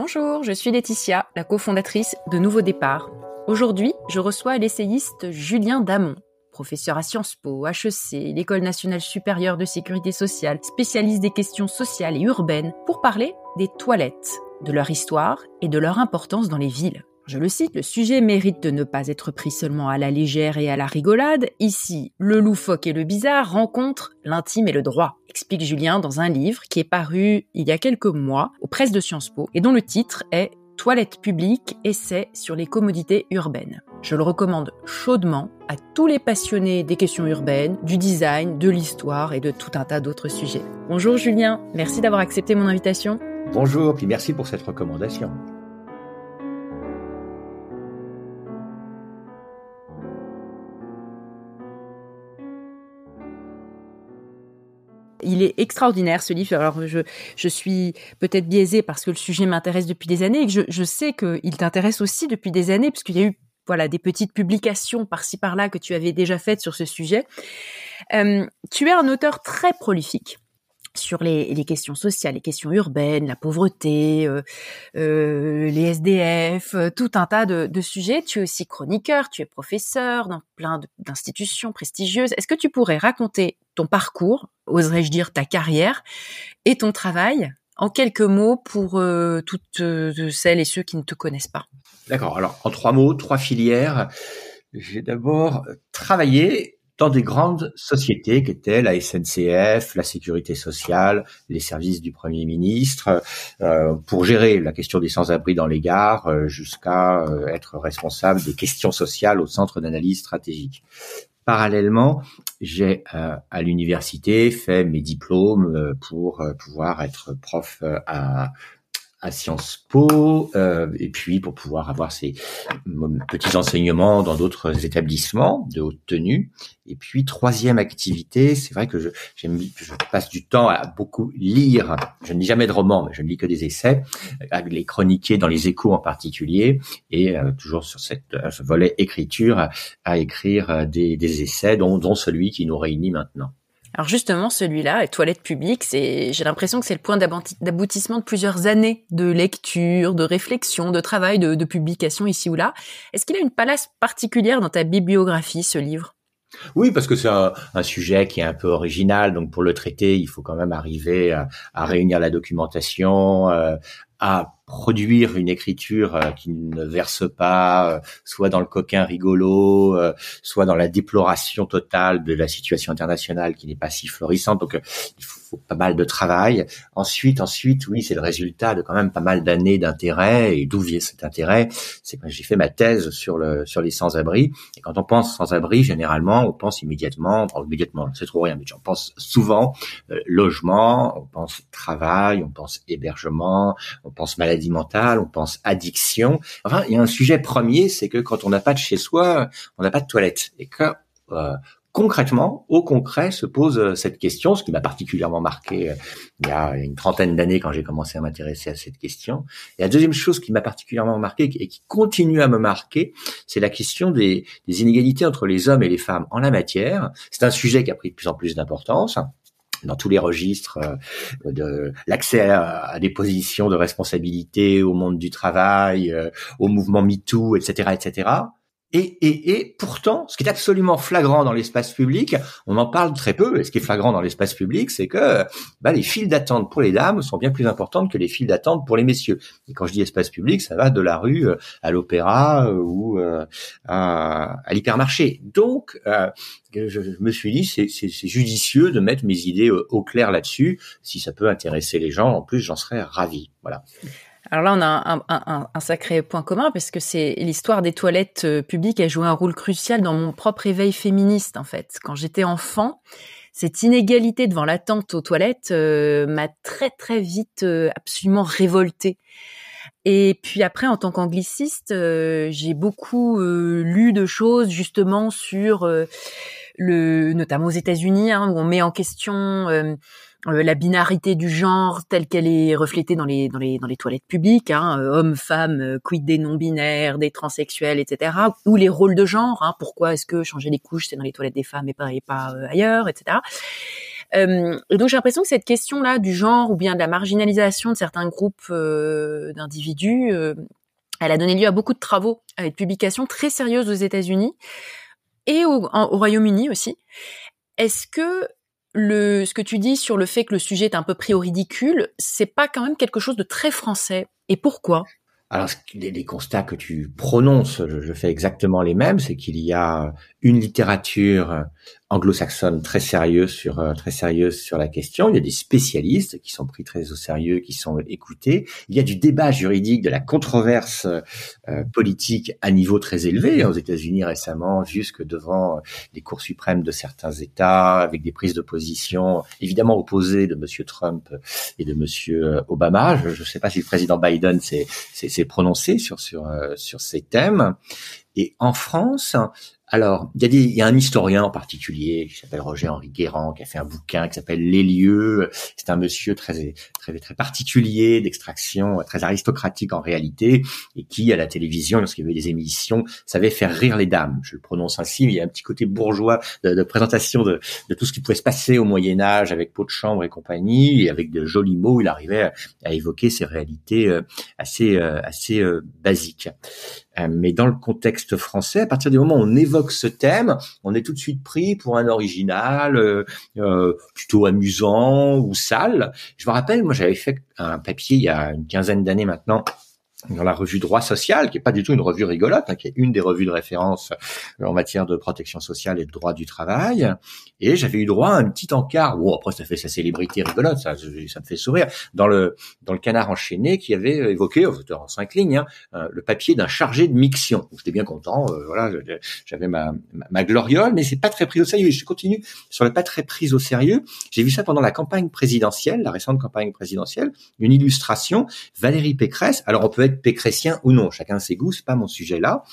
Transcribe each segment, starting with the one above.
Bonjour, je suis Laetitia, la cofondatrice de Nouveau Départ. Aujourd'hui, je reçois l'essayiste Julien Damon, professeur à Sciences Po, HEC, l'École nationale supérieure de sécurité sociale, spécialiste des questions sociales et urbaines, pour parler des toilettes, de leur histoire et de leur importance dans les villes. Je le cite, le sujet mérite de ne pas être pris seulement à la légère et à la rigolade. Ici, le loufoque et le bizarre rencontrent l'intime et le droit, explique Julien dans un livre qui est paru il y a quelques mois aux presses de Sciences Po et dont le titre est Toilettes publiques, essai sur les commodités urbaines. Je le recommande chaudement à tous les passionnés des questions urbaines, du design, de l'histoire et de tout un tas d'autres sujets. Bonjour Julien, merci d'avoir accepté mon invitation. Bonjour, puis merci pour cette recommandation. Il est extraordinaire ce livre. Alors je, je suis peut-être biaisée parce que le sujet m'intéresse depuis des années et que je, je sais qu'il t'intéresse aussi depuis des années puisqu'il y a eu voilà des petites publications par-ci par-là que tu avais déjà faites sur ce sujet. Euh, tu es un auteur très prolifique sur les, les, questions sociales, les questions urbaines, la pauvreté, euh, euh, les SDF, tout un tas de, de, sujets. Tu es aussi chroniqueur, tu es professeur dans plein d'institutions prestigieuses. Est-ce que tu pourrais raconter ton parcours, oserais-je dire ta carrière, et ton travail en quelques mots pour euh, toutes euh, celles et ceux qui ne te connaissent pas D'accord. Alors, en trois mots, trois filières. J'ai d'abord travaillé dans des grandes sociétés qui étaient la SNCF, la Sécurité sociale, les services du Premier ministre, euh, pour gérer la question des sans-abri dans les gares, jusqu'à être responsable des questions sociales au Centre d'analyse stratégique. Parallèlement, j'ai euh, à l'université fait mes diplômes euh, pour pouvoir être prof à à Sciences Po, euh, et puis pour pouvoir avoir ces petits enseignements dans d'autres établissements de haute tenue. Et puis troisième activité, c'est vrai que je, je passe du temps à beaucoup lire. Je ne lis jamais de romans, mais je ne lis que des essais, à les chroniquer dans les échos en particulier, et euh, toujours sur cette, euh, ce volet écriture, à, écrire des, essais, dont celui qui nous réunit maintenant. Alors justement, celui-là, les toilettes publiques, c'est, j'ai l'impression que c'est le point d'aboutissement de plusieurs années de lecture, de réflexion, de travail, de, de publication ici ou là. Est-ce qu'il a une place particulière dans ta bibliographie, ce livre? Oui, parce que c'est un, sujet qui est un peu original, donc pour le traiter, il faut quand même arriver à, à réunir la documentation, euh, à produire une écriture euh, qui ne verse pas euh, soit dans le coquin rigolo, euh, soit dans la déploration totale de la situation internationale qui n'est pas si florissante. Donc pas mal de travail. Ensuite, ensuite, oui, c'est le résultat de quand même pas mal d'années d'intérêt. Et d'où vient cet intérêt? C'est que j'ai fait ma thèse sur le sur les sans-abri. Et quand on pense sans-abri, généralement, on pense immédiatement, immédiatement, c'est trop rien, mais j'en pense souvent logement, on pense travail, on pense hébergement, on pense maladie mentale, on pense addiction. Enfin, il y a un sujet premier, c'est que quand on n'a pas de chez soi, on n'a pas de toilette. Et que euh, concrètement, au concret, se pose euh, cette question, ce qui m'a particulièrement marqué euh, il y a une trentaine d'années quand j'ai commencé à m'intéresser à cette question. Et la deuxième chose qui m'a particulièrement marqué et qui continue à me marquer, c'est la question des, inégalités entre les hommes et les femmes en la matière. C'est un sujet qui a pris de plus en plus d'importance dans tous les registres euh, de l'accès à, des positions de responsabilité au monde du travail, au mouvement MeToo, etc., etc. Et, et, et pourtant, ce qui est absolument flagrant dans l'espace public, on en parle très peu. Et ce qui est flagrant dans l'espace public, c'est que bah, les files d'attente pour les dames sont bien plus importantes que les files d'attente pour les messieurs. Et quand je dis espace public, ça va de la rue euh, à l'opéra ou à, à l'hypermarché. Donc, je, me suis dit c'est, judicieux de mettre mes idées au, clair là-dessus. Si ça peut intéresser les gens, en plus, j'en serais ravi. Voilà. Alors là, on a un, sacré point commun parce que c'est l'histoire des toilettes euh, publiques a joué un rôle crucial dans mon propre éveil féministe en fait. Quand j'étais enfant, cette inégalité devant l'attente aux toilettes euh, m'a très très vite euh, absolument révoltée. Et puis après, en tant qu'angliciste, j'ai beaucoup lu de choses justement sur le, notamment aux États-Unis, hein, où on met en question la binarité du genre telle qu'elle est reflétée dans les dans les dans les toilettes publiques, hein, euh, hommes, femmes, quid des non-binaires, des transsexuels, etc. Ou les rôles de genre, hein, pourquoi est-ce que changer les couches c'est dans les toilettes des femmes et pas et pas ailleurs, etc. Euh, et donc j'ai l'impression que cette question-là du genre ou bien de la marginalisation de certains groupes euh, d'individus, euh, elle a donné lieu à beaucoup de travaux et de publications très sérieuses aux États-Unis et au, au Royaume-Uni aussi. Est-ce que ce que tu dis sur le fait que le sujet est un peu pris au ridicule, c'est pas quand même quelque chose de très français. Et pourquoi? Alors, les, constats que tu prononces, je, fais exactement les mêmes. C'est qu'il y a une littérature anglo-saxonne très sérieuse sur euh, très sérieuse sur la question. Il y a des spécialistes qui sont pris très au sérieux, qui sont écoutés. Il y a du débat juridique, de la controverse euh, politique à niveau très élevé aux États-Unis récemment, jusque devant les cours suprêmes de certains États, avec des prises de position évidemment opposées de Monsieur Trump et de Monsieur euh, Obama. Je ne sais pas si le président Biden s'est prononcé sur sur sur ces thèmes. Et en France, alors, il y, a il y a un historien en particulier qui s'appelle Roger-Henri Guérand, qui a fait un bouquin qui s'appelle Les lieux. C'est un monsieur très très très particulier, d'extraction très aristocratique en réalité, et qui à la télévision, lorsqu'il y avait des émissions, savait faire rire les dames. Je le prononce ainsi, mais il y a un petit côté bourgeois de, présentation de, tout ce qui pouvait se passer au Moyen Âge avec peau de chambre et compagnie, et avec de jolis mots, il arrivait à, à évoquer ces réalités euh, assez euh, assez euh, basiques. Euh, mais dans le contexte français, à partir du moment où on évoque ce thème, on est tout de suite pris pour un original, euh, euh, plutôt amusant ou sale. Je me rappelle, moi j'avais fait un papier il y a une quinzaine d'années maintenant dans la revue Droit Social, qui est pas du tout une revue rigolote, hein, qui est une des revues de référence en matière de protection sociale et de droit du travail. Et j'avais eu droit à un petit encart. Bon, après ça fait sa célébrité rigolote, ça, ça me fait sourire. Dans le dans le Canard enchaîné, qui avait évoqué, en cinq lignes, hein, euh, le papier d'un chargé de miction. J'étais bien content. Euh, voilà, j'avais ma, ma, gloriole, mais c'est pas très pris au sérieux. Je continue sur le pas très pris au sérieux. J'ai vu ça pendant la campagne présidentielle, la récente campagne présidentielle, une illustration. Valérie Pécresse. Alors on peut être pécressien ou non, chacun ses goûts, c'est pas mon sujet là,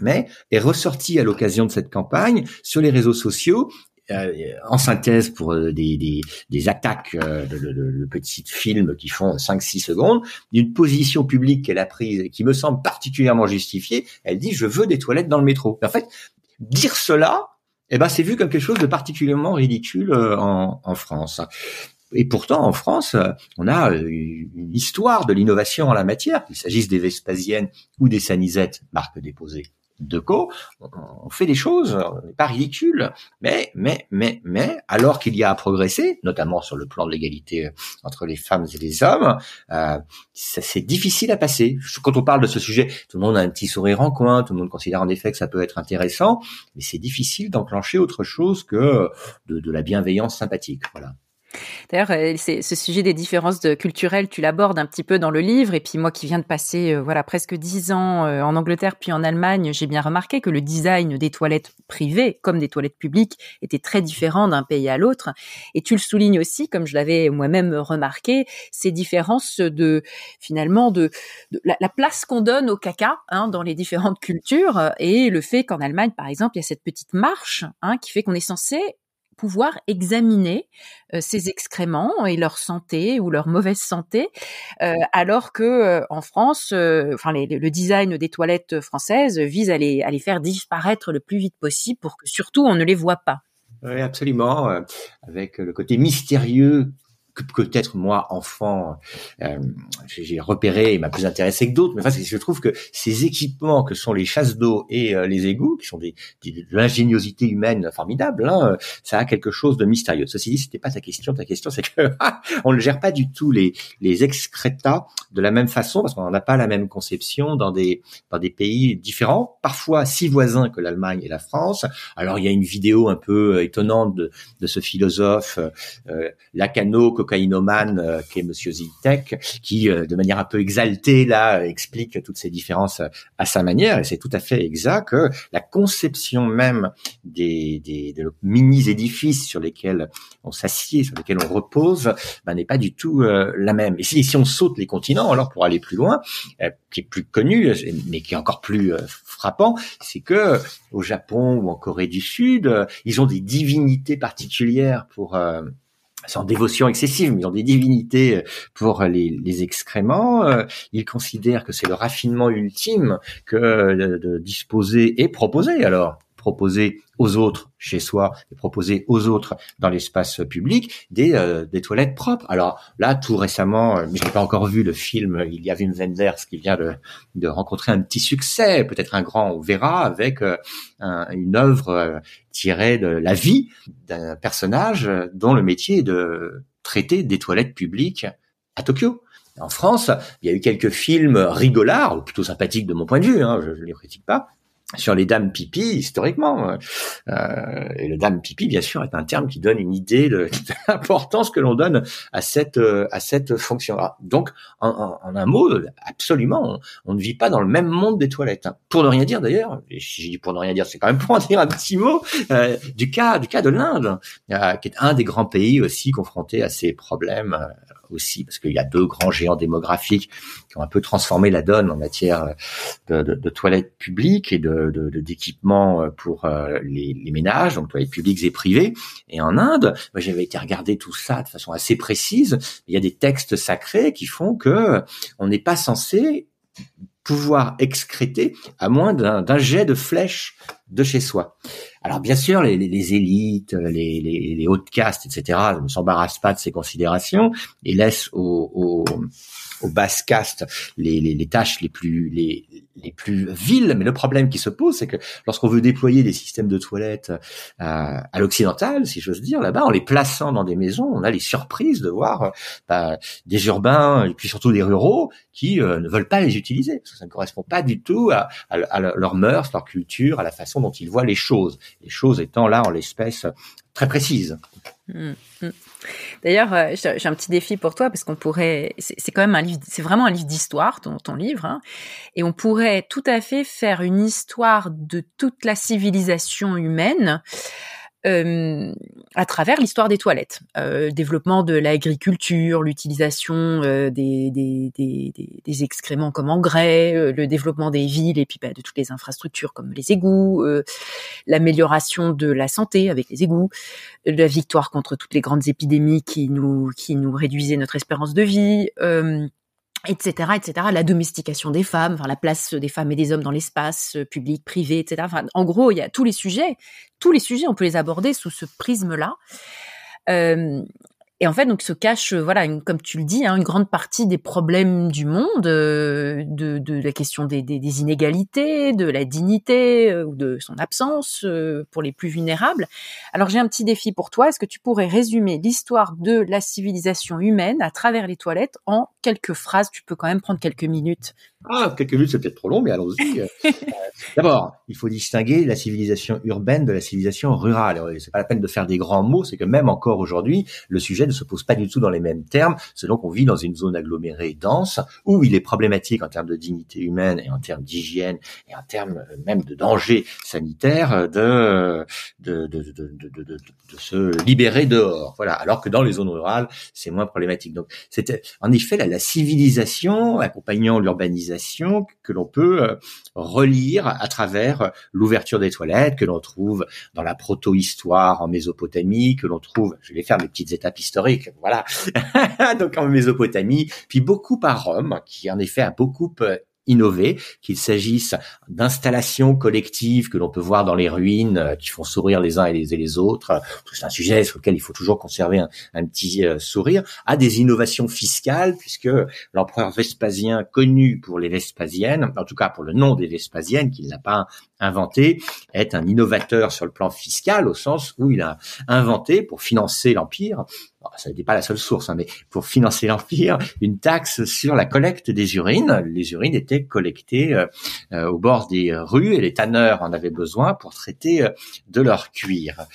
mais est ressorti à l'occasion de cette campagne sur les réseaux sociaux euh, en synthèse pour euh, des, des, attaques euh, de, de, de, petits films qui font 5-6 secondes, d'une position publique qu'elle a prise qui me semble particulièrement justifiée. Elle dit je veux des toilettes dans le métro. En fait, dire cela, eh ben c'est vu comme quelque chose de particulièrement ridicule en, en France. Et pourtant, en France, on a euh, une histoire de l'innovation en la matière, qu'il s'agisse des Vespasiennes ou des Sanisettes, marque déposée de co, on fait des choses, pas ridicules, mais, mais, mais, mais, alors qu'il y a à progresser, notamment sur le plan de l'égalité entre les femmes et les hommes, euh, c'est difficile à passer. Quand on parle de ce sujet, tout le monde a un petit sourire en coin, tout le monde considère en effet que ça peut être intéressant, mais c'est difficile d'enclencher autre chose que de, de la bienveillance sympathique. Voilà. D'ailleurs, euh, ce sujet des différences culturelles, tu l'abordes un petit peu dans le livre. Et puis moi, qui viens de passer, euh, voilà, presque dix ans euh, en Angleterre puis en Allemagne, j'ai bien remarqué que le design des toilettes privées, comme des toilettes publiques, était très différent d'un pays à l'autre. Et tu le soulignes aussi, comme je l'avais moi-même remarqué, ces différences de finalement de, la, place qu'on donne au caca hein, dans les différentes cultures et le fait qu'en Allemagne, par exemple, il y a cette petite marche hein, qui fait qu'on est censé pouvoir examiner euh, ces excréments et leur santé ou leur mauvaise santé, euh, alors que euh, en France, enfin le design des toilettes françaises vise à les, à les faire disparaître le plus vite possible pour que surtout on ne les voit pas. Oui, absolument. avec le côté mystérieux que peut-être moi enfant euh, j'ai repéré et m'a plus intéressé que d'autres. Mais enfin je trouve que ces équipements que sont les chasses d'eau et euh, les égouts qui sont des, de l'ingéniosité humaine formidable hein, ça a quelque chose de mystérieux. Ceci dit c'était pas ta question. Ta question c'est que on ne gère pas du tout les les excréta de la même façon parce qu'on n'a pas la même conception dans des dans des pays différents parfois si voisins que l'Allemagne et la France. Alors il y a une vidéo un peu étonnante de, de ce philosophe euh, Lacano cocaïnomane euh, qui est Monsieur Zitek, qui euh, de manière un peu exaltée là explique toutes ces différences euh, à sa manière et c'est tout à fait exact que la conception même des, des, mini édifices sur lesquels on s'assied, sur lesquels on repose, ben, n'est pas du tout la même. Et si, si on saute les continents, alors pour aller plus loin, qui est plus connu, mais qui est encore plus frappant, c'est que au Japon ou en Corée du Sud, ils ont des divinités particulières pour sans dévotion excessive, mais ont des divinités euh, pour les, les excréments. Euh, ils considèrent que c'est le raffinement ultime que de, disposer et proposer alors proposer aux autres chez soi et proposer aux autres dans l'espace public des, euh, des toilettes propres. Alors là, tout récemment, euh, je n'ai pas encore vu le film Il y a Wim Wenders qui vient de, de rencontrer un petit succès, peut-être un grand, on verra, avec euh, une œuvre tirée de la vie d'un personnage dont le métier est de traiter des toilettes publiques à Tokyo. En France, il y a eu quelques films rigolards, ou plutôt sympathiques de mon point de vue, hein, je ne les critique pas, sur les dames pipi historiquement. Euh, euh, et le dame pipi, bien sûr, est un terme qui donne une idée de, l'importance que l'on donne à cette euh, à cette fonction-là. Donc, en, un mot, absolument, on, ne vit pas dans le même monde des toilettes. Hein. Pour ne rien dire d'ailleurs, et si je dis pour ne rien dire, c'est quand même pour en dire un petit mot du cas du cas de l'Inde, qui est un des grands pays aussi confrontés à ces problèmes aussi, parce qu'il y a deux grands géants démographiques qui ont un peu transformé la donne en matière de, toilettes publiques et de d'équipements pour euh, les, ménages, donc toilettes publiques et privées. Et en Inde, j'avais été regarder tout ça de façon assez précise. Il y a des textes sacrés qui font que on n'est pas censé pouvoir excréter à moins d'un jet de flèche de chez soi. Alors bien sûr, les, élites, les, les, hautes castes, etc., ne s'embarrassent pas de ces considérations et laissent aux, aux basses castes les, les, les tâches les plus les, les plus viles. Mais le problème qui se pose, c'est que lorsqu'on veut déployer des systèmes de toilettes euh, à l'occidental, si j'ose dire, là-bas, en les plaçant dans des maisons, on a les surprises de voir bah, des urbains et puis surtout des ruraux qui euh, ne veulent pas les utiliser parce que ça ne correspond pas du tout à, à, leur mœurs, leur culture, à la façon dont ils voient les choses. Les choses étant là, en l'espèce, très précises. Mmh, mmh. D'ailleurs, euh, j'ai un petit défi pour toi parce qu'on pourrait, c'est quand même un livre, c'est vraiment un livre d'histoire, ton, ton, livre, hein, et on pourrait tout à fait faire une histoire de toute la civilisation humaine euh, à travers l'histoire des toilettes, euh, développement de l'agriculture, l'utilisation euh, des, des, des, des, excréments comme engrais, euh, le développement des villes et puis bah, de toutes les infrastructures comme les égouts, euh, l'amélioration de la santé avec les égouts, la victoire contre toutes les grandes épidémies qui nous qui nous réduisaient notre espérance de vie etc., etc. La domestication des femmes, enfin la place des femmes et des hommes dans l'espace euh, public, privé, etc. Enfin, en gros, il y a tous les sujets, tous les sujets, on peut les aborder sous ce prisme-là. Euh, et en fait, donc se cache, euh, voilà, une, comme tu le dis, hein, une grande partie des problèmes du monde, euh, de, de, la question des, des, des, inégalités, de la dignité euh, ou de son absence pour les plus vulnérables. Alors j'ai un petit défi pour toi. Est-ce que tu pourrais résumer l'histoire de la civilisation humaine à travers les toilettes en quelques phrases? Tu peux quand même prendre quelques minutes. Ah, quelques minutes, c'est peut-être trop long, mais allons-y. D'abord, il faut distinguer la civilisation urbaine de la civilisation rurale. C'est pas la peine de faire des grands mots, c'est que même encore aujourd'hui, le sujet ne se pose pas du tout dans les mêmes termes, selon qu'on vit dans une zone agglomérée dense, où il est problématique en termes de dignité humaine et en termes d'hygiène et en termes euh, même de danger sanitaire de de, de, de, de, de se libérer dehors. Voilà. Alors que dans les zones rurales, c'est moins problématique. Donc, c'était en effet la, la civilisation accompagnant l'urbanisation que l'on peut euh, relire à travers l'ouverture des toilettes que l'on trouve dans la proto-histoire en Mésopotamie, que l'on trouve, je vais faire mes petites étapes historiques, voilà, donc en Mésopotamie, puis beaucoup par Rome, qui en effet a beaucoup euh, innover, qu'il s'agisse d'installations collectives que l'on peut voir dans les ruines, euh, qui font sourire les uns et les, et les autres, c'est un sujet sur lequel il faut toujours conserver un, petit euh, sourire, à des innovations fiscales, puisque l'empereur Vespasien, connu pour les Vespasiennes, en tout cas pour le nom des Vespasiennes, qu'il n'a pas inventé, est un innovateur sur le plan fiscal, au sens où il a inventé, pour financer l'Empire, ça n'était pas la seule source, hein, mais pour financer l'empire, une taxe sur la collecte des urines. Les urines étaient collectées euh, euh, au bord des rues et les tanneurs en avaient besoin pour traiter euh, de leur cuir.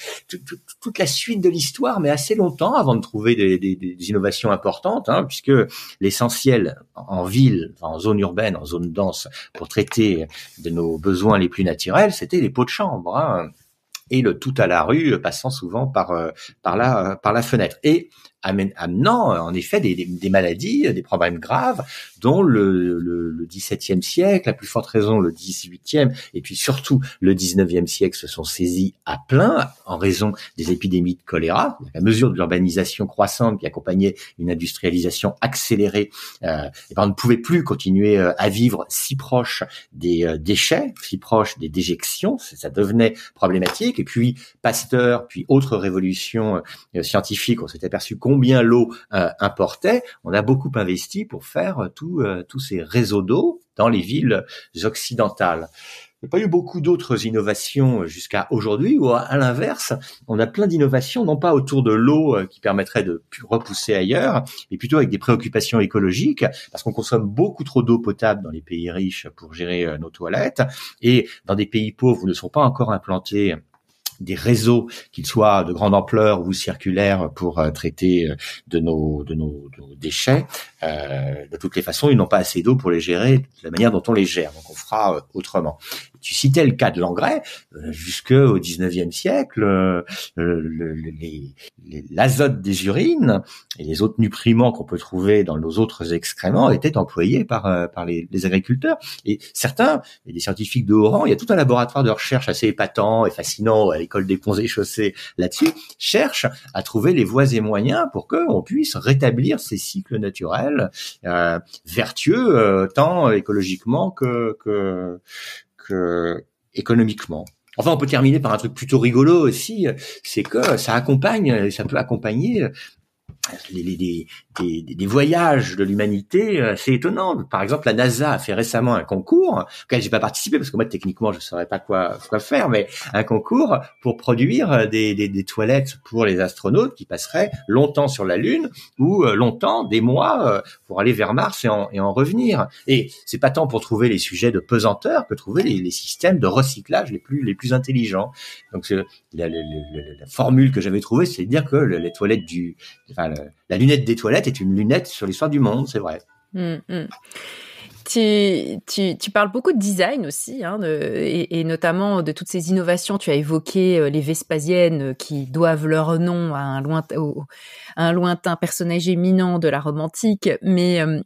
toute la suite de l'histoire, mais assez longtemps avant de trouver des, des, des innovations importantes, hein, puisque l'essentiel en ville, en zone urbaine, en zone dense, pour traiter de nos besoins les plus naturels, c'était les pots de chambre. Hein et le tout à la rue, passant souvent par par la par la fenêtre. Et amenant en effet des, des, maladies, des problèmes graves dont le, le, le 17e siècle, à plus forte raison le 18e, et puis surtout le 19e siècle se sont saisis à plein en raison des épidémies de choléra, la mesure de l'urbanisation croissante qui accompagnait une industrialisation accélérée, euh, et ben on ne pouvait plus continuer euh, à vivre si proche des euh, déchets, si proche des déjections, ça devenait problématique. Et puis Pasteur, puis autres révolutions euh, scientifiques, on s'est aperçu combien l'eau importait. On a beaucoup investi pour faire tout euh, tous ces réseaux d'eau dans les villes occidentales. Il n'y a pas eu beaucoup d'autres innovations jusqu'à aujourd'hui, ou à l'inverse, on a plein d'innovations, non pas autour de l'eau euh, qui permettrait de repousser ailleurs, mais plutôt avec des préoccupations écologiques, parce qu'on consomme beaucoup trop d'eau potable dans les pays riches pour gérer euh, nos toilettes, et dans des pays pauvres où ne sont pas encore implantés des réseaux, qu'ils soient de grande ampleur ou circulaires, pour euh, traiter euh, de nos, de nos, déchets. Euh, de toutes les façons, ils n'ont pas assez d'eau pour les gérer de la manière dont on les gère. Donc, on fera autrement. Tu citais le cas de l'engrais. Jusqu'au 19e siècle, l'azote des urines et les autres nutriments qu'on peut trouver dans nos autres excréments étaient employés par, par les, agriculteurs. Et certains, et des scientifiques de haut rang, il y a tout un laboratoire de recherche assez épatant et fascinant l'école des ponts et chaussées là-dessus, cherche à trouver les voies et moyens pour qu'on puisse rétablir ces cycles naturels euh, vertueux euh, tant écologiquement que, que, que économiquement. Enfin, on peut terminer par un truc plutôt rigolo aussi, c'est que ça accompagne, ça peut accompagner les, des, des, voyages de l'humanité euh, c'est étonnant. Par exemple, la NASA a fait récemment un concours auquel j'ai pas participé parce que moi techniquement je saurais pas quoi quoi faire, mais un concours pour produire euh, des, des, des toilettes pour les astronautes qui passeraient longtemps sur la Lune ou euh, longtemps des mois pour aller vers Mars et en, et en revenir. Et c'est pas tant pour trouver les sujets de pesanteur que trouver les, les systèmes de recyclage les plus les plus intelligents. Donc la, la, la, formule que j'avais trouvée, c'est de dire que les toilettes du, enfin, la lunette des toilettes est une lunette sur l'histoire du monde, c'est vrai. Hum, hum. Tu, parles beaucoup de design aussi, hein, et, notamment de toutes ces innovations. Tu as évoqué euh, les Vespasiennes qui doivent leur nom à un lointain, un lointain personnage éminent de la Rome antique, mais euh,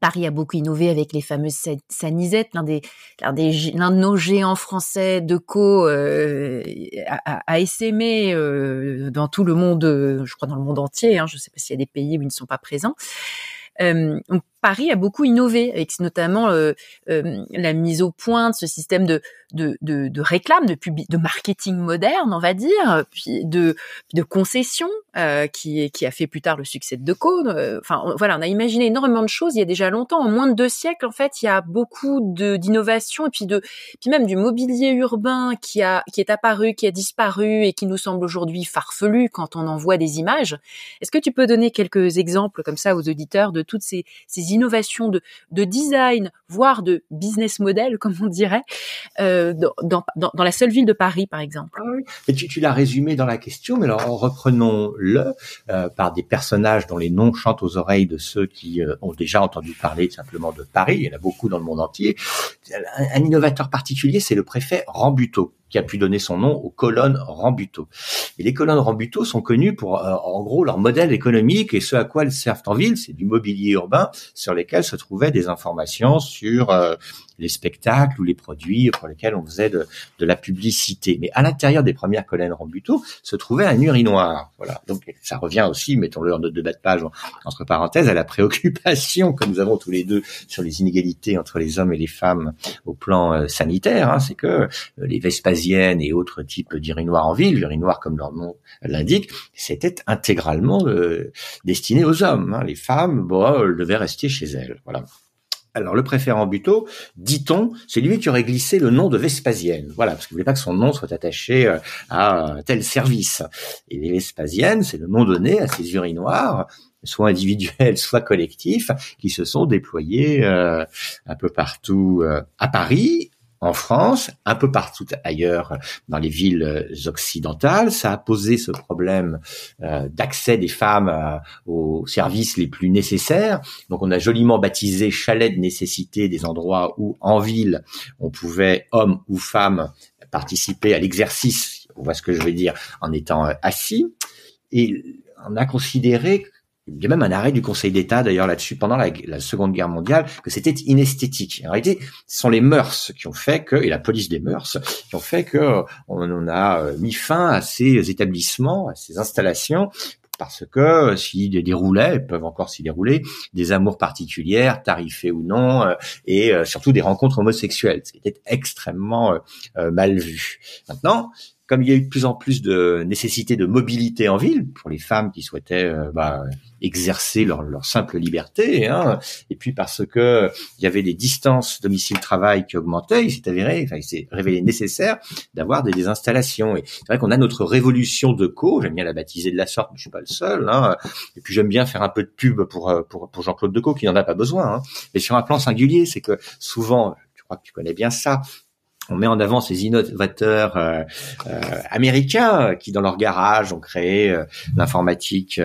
Paris a beaucoup innové avec les fameuses sanisettes, l'un des, l'un des, l'un de nos géants français de co euh, a, a, euh, dans tout le monde, je crois dans le monde entier. Hein, je ne sais pas s'il y a des pays où ils ne sont pas présents. Euh, Paris a beaucoup innové avec notamment euh, euh, la mise au point de ce système de de, de, de réclame, de, de marketing moderne, on va dire, puis de, de concessions euh, qui, qui a fait plus tard le succès de Deco. Euh, enfin, voilà, on a imaginé énormément de choses il y a déjà longtemps. En moins de deux siècles, en fait, il y a beaucoup de d'innovations et puis de puis même du mobilier urbain qui a qui est apparu, qui a disparu et qui nous semble aujourd'hui farfelu quand on en voit des images. Est-ce que tu peux donner quelques exemples comme ça aux auditeurs de toutes ces, ces innovations de, de design, voire de business model, comme on dirait, euh, dans, dans, la seule ville de Paris, par exemple. Ah oui. tu, l'as résumé dans la question, mais alors reprenons-le euh, par des personnages dont les noms chantent aux oreilles de ceux qui euh, ont déjà entendu parler simplement de Paris. Il y en a beaucoup dans le monde entier. Un, innovateur particulier, c'est le préfet Rambuteau qui a pu donner son nom aux colonnes Rambuteau. Et les colonnes Rambuteau sont connues pour, en gros, leur modèle économique et ce à quoi elles servent en ville, c'est du mobilier urbain sur lesquels se trouvaient des informations sur euh, les spectacles ou les produits pour lesquels on faisait de, de la publicité. Mais à l'intérieur des premières colonnes Rambuteau se trouvait un urinoir. Voilà. Donc ça revient aussi, mettons-le en note de bas de page, entre parenthèses, à la préoccupation que nous avons tous les deux sur les inégalités entre les hommes et les femmes au plan euh, sanitaire. Hein. C'est que euh, les Vespasiennes et autres types d'urinoirs en ville, urinoirs comme leur nom l'indique, c'était intégralement euh, destiné aux hommes. Hein. Les femmes, bon, elles devaient rester chez elles. Voilà. Alors le préférant Buteau, dit-on, c'est lui qui aurait glissé le nom de Vespasienne. Voilà, parce qu'il voulait pas que son nom soit attaché euh, à tel service. Et les c'est le nom donné à ces urinoirs, soit individuels, soit collectifs, qui se sont déployés euh, un peu partout euh, à Paris en France, un peu partout ailleurs dans les villes occidentales. Ça a posé ce problème euh, d'accès des femmes euh, aux services les plus nécessaires. Donc on a joliment baptisé chalet de nécessité des endroits où en ville on pouvait, hommes ou femmes, participer à l'exercice, on voit ce que je veux dire, en étant euh, assis. Et on a considéré il y a même un arrêt du Conseil d'État d'ailleurs là-dessus pendant la, Seconde Guerre mondiale que c'était inesthétique. En réalité, ce sont les mœurs qui ont fait que et la police des mœurs qui ont fait que on, a euh, mis fin à ces établissements, à ces installations parce que s'ils déroulaient, peuvent encore s'y dérouler, des amours particulières, tarifées ou non, euh, et euh, surtout des rencontres homosexuelles, ce qui était extrêmement mal vu. Maintenant, comme il y a eu de plus en plus de nécessité de mobilité en ville pour les femmes qui souhaitaient euh, bah, exercer leur, simple liberté, hein, et puis parce que il y avait des distances domicile-travail qui augmentaient, il s'est avéré, enfin, il s'est révélé nécessaire d'avoir des, installations. Et c'est vrai qu'on a notre révolution de co, j'aime bien la baptiser de la sorte, mais je suis pas le seul. Hein, et puis j'aime bien faire un peu de pub pour euh, pour Jean-Claude Decaux qui n'en a pas besoin. Hein, mais sur un plan singulier, c'est que souvent, je crois que tu connais bien ça, on met en avant ces innovateurs euh, euh, américains qui, dans leur garage, ont créé euh, l'informatique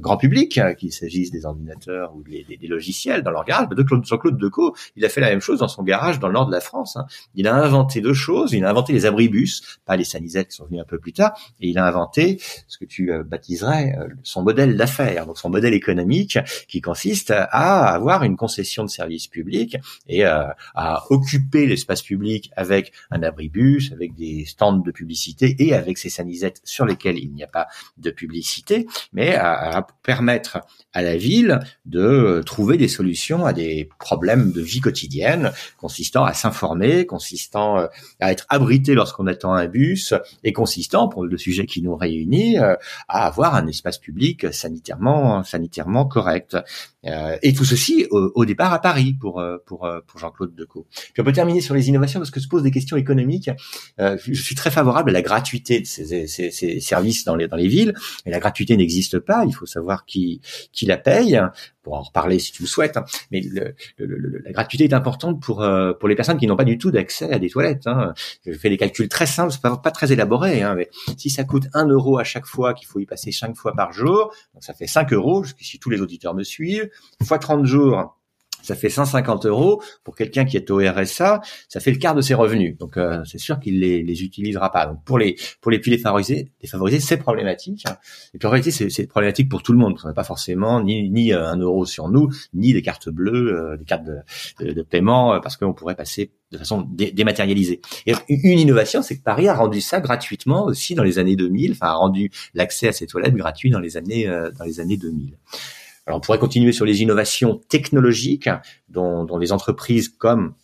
grand public, hein, qu'il s'agisse des ordinateurs ou des, logiciels dans leur garage. De Jean-Claude Decaux, il a fait la même chose dans son garage dans le nord de la France. Hein. Il a inventé deux choses. Il a inventé les abribus, pas les sanisettes qui sont venus un peu plus tard, et il a inventé ce que tu baptiserais son modèle d'affaires, donc son modèle économique qui consiste à avoir une concession de services publics et à occuper l'espace public avec un abribus, avec des stands de publicité et avec ces sanisettes sur lesquelles il n'y a pas de publicité, mais à, permettre à la ville de trouver des solutions à des problèmes de vie quotidienne, consistant à s'informer, consistant euh, à être abrité lorsqu'on attend un bus, et consistant, pour le sujet qui nous réunit, euh, à avoir un espace public sanitairement sanitairement correct. Euh, et tout ceci au, départ à Paris pour pour pour Jean-Claude Decaux. Puis on peut terminer sur les innovations parce que se pose des questions économiques. je suis très favorable à la gratuité de ces, ces, ces services dans les villes, mais la gratuité n'existe pas. Il faut savoir qui qui la paye pour en reparler si tu le souhaites. Hein. Mais la gratuité est importante pour euh, pour les personnes qui n'ont pas du tout d'accès à des toilettes. Hein. Je fais des calculs très simples, pas, pas très élaborés. Hein, mais si ça coûte un euro à chaque fois, qu'il faut y passer cinq fois par jour, ça fait 5 euros. Si tous les auditeurs me suivent, fois 30 jours ça fait 150 euros pour quelqu'un qui est au RSA, ça fait le quart de ses revenus. Donc euh, c'est sûr qu'il les, les utilisera pas. Donc pour les pour les plus défavorisés, défavorisés c'est problématique. Et puis en réalité c'est problématique pour tout le monde. On n'a pas forcément ni ni euh, un euro sur nous, ni des cartes bleues, euh, des cartes de, de, paiement parce qu'on pourrait passer de façon dématérialisée. Et une innovation, c'est que Paris a rendu ça gratuitement aussi dans les années 2000, enfin a rendu l'accès à ces toilettes gratuit dans les années dans les années 2000. Alors on pourrait continuer sur les innovations technologiques dont, dont les entreprises comme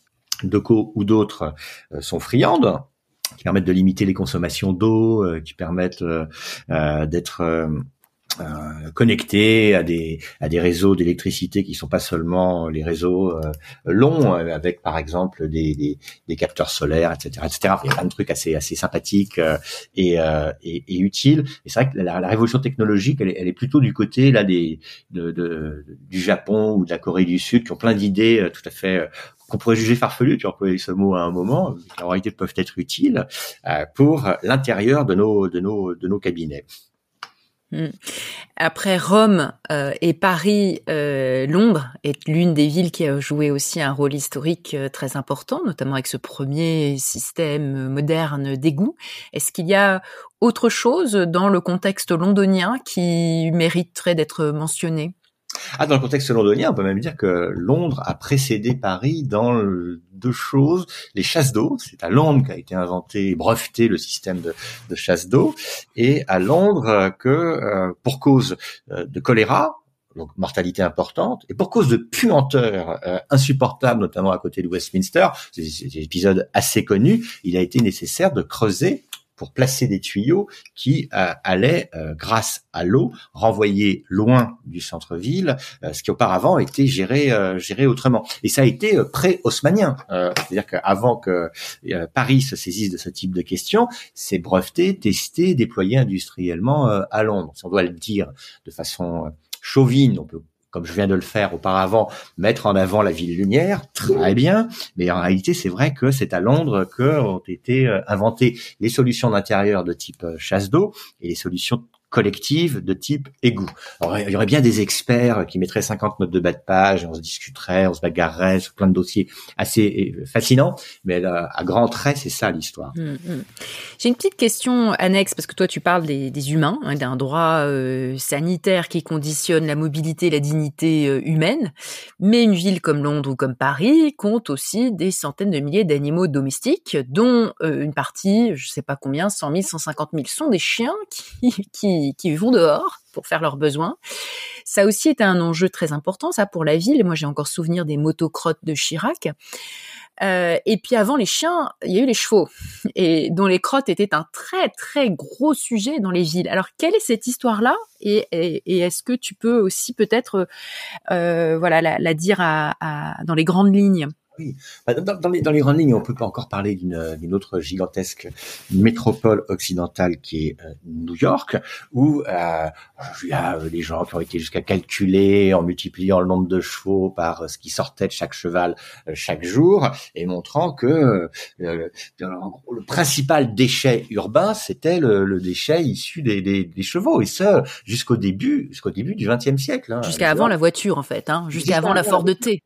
Deco ou d'autres euh, sont friandes qui permettent de limiter les consommations d'eau, euh, qui permettent euh, d'être euh, connectés à des à des réseaux d'électricité qui sont pas seulement les réseaux euh, longs euh, avec par exemple des, des, des, capteurs solaires etc etc il y a plein de trucs assez assez sympathiques et, et, et utiles et c'est vrai que la, la, révolution technologique elle est, elle est plutôt du côté là des de, de, du Japon ou de la Corée du Sud qui ont plein d'idées tout à fait qu'on pourrait juger farfelu, tu employé ce mot à un moment, qui en réalité peuvent être utiles pour l'intérieur de nos de nos de nos cabinets. Hmm. Après Rome euh, et Paris, euh, Londres est l'une des villes qui a joué aussi un rôle historique euh, très important, notamment avec ce premier système moderne d'égout. Est-ce qu'il y a autre chose dans le contexte londonien qui mériterait d'être mentionné? Ah, dans le contexte londonien, on peut même dire que Londres a précédé Paris dans deux choses. Les chasses d'eau, c'est à Londres qu'a été inventé, breveté le système de, chasse d'eau, et à Londres que, euh, pour cause euh, de choléra, donc mortalité importante, et pour cause de puanteur euh, insupportable, notamment à côté de Westminster, c'est un épisode assez connu, il a été nécessaire de creuser pour placer des tuyaux qui euh, allaient, euh, grâce à l'eau, renvoyer loin du centre-ville, euh, ce qui auparavant était géré géré autrement. Et ça a été pré-haussmanien, c'est-à-dire qu'avant que Paris se saisisse de ce type de questions, c'est breveté, testé, déployé industriellement à Londres. On doit le dire de façon chauvine, on peut comme je viens de le faire auparavant, mettre en avant la ville lumière, très bien. Mais en réalité, c'est vrai que c'est à Londres que ont été euh, inventées les solutions d'intérieur de type euh, chasse d'eau et les solutions collective de type égout. Alors, il y aurait bien des experts qui mettraient 50 notes de bas de page, on se discuterait, on se bagarrerait sur plein de dossiers assez euh, fascinants, mais euh, à grands traits, c'est ça l'histoire. Hum, hum. J'ai une petite question annexe, parce que toi tu parles des, humains, hein, d'un droit euh, sanitaire qui conditionne la mobilité la dignité humaine, mais une ville comme Londres ou comme Paris compte aussi des centaines de milliers d'animaux domestiques, dont une partie, je sais pas combien, 100 000, 150 000, sont des chiens qui qui, vont dehors pour faire leurs besoins. Ça aussi était un enjeu très important, ça, pour la ville. Moi, j'ai encore souvenir des motocrottes de Chirac. Euh, et puis avant les chiens, il y a eu les chevaux, et dont les crottes étaient un très très gros sujet dans les villes. Alors quelle est cette histoire-là? Et, est-ce que tu peux aussi peut-être, euh, voilà, la, dire dans les grandes lignes? Oui, bah, dans, les, dans, les, grandes lignes, on peut pas encore parler d'une autre gigantesque métropole occidentale qui est euh, New York, où euh, il y a des gens qui ont été jusqu'à calculer en multipliant le nombre de chevaux par ce qui sortait de chaque cheval euh, chaque jour, et montrant que le principal déchet urbain, c'était le, déchet issu des, des, des, chevaux, et ça jusqu'au début, jusqu'au début du XXe siècle. Hein, jusqu'à avant la voiture, en fait, hein, jusqu'à avant la Ford T.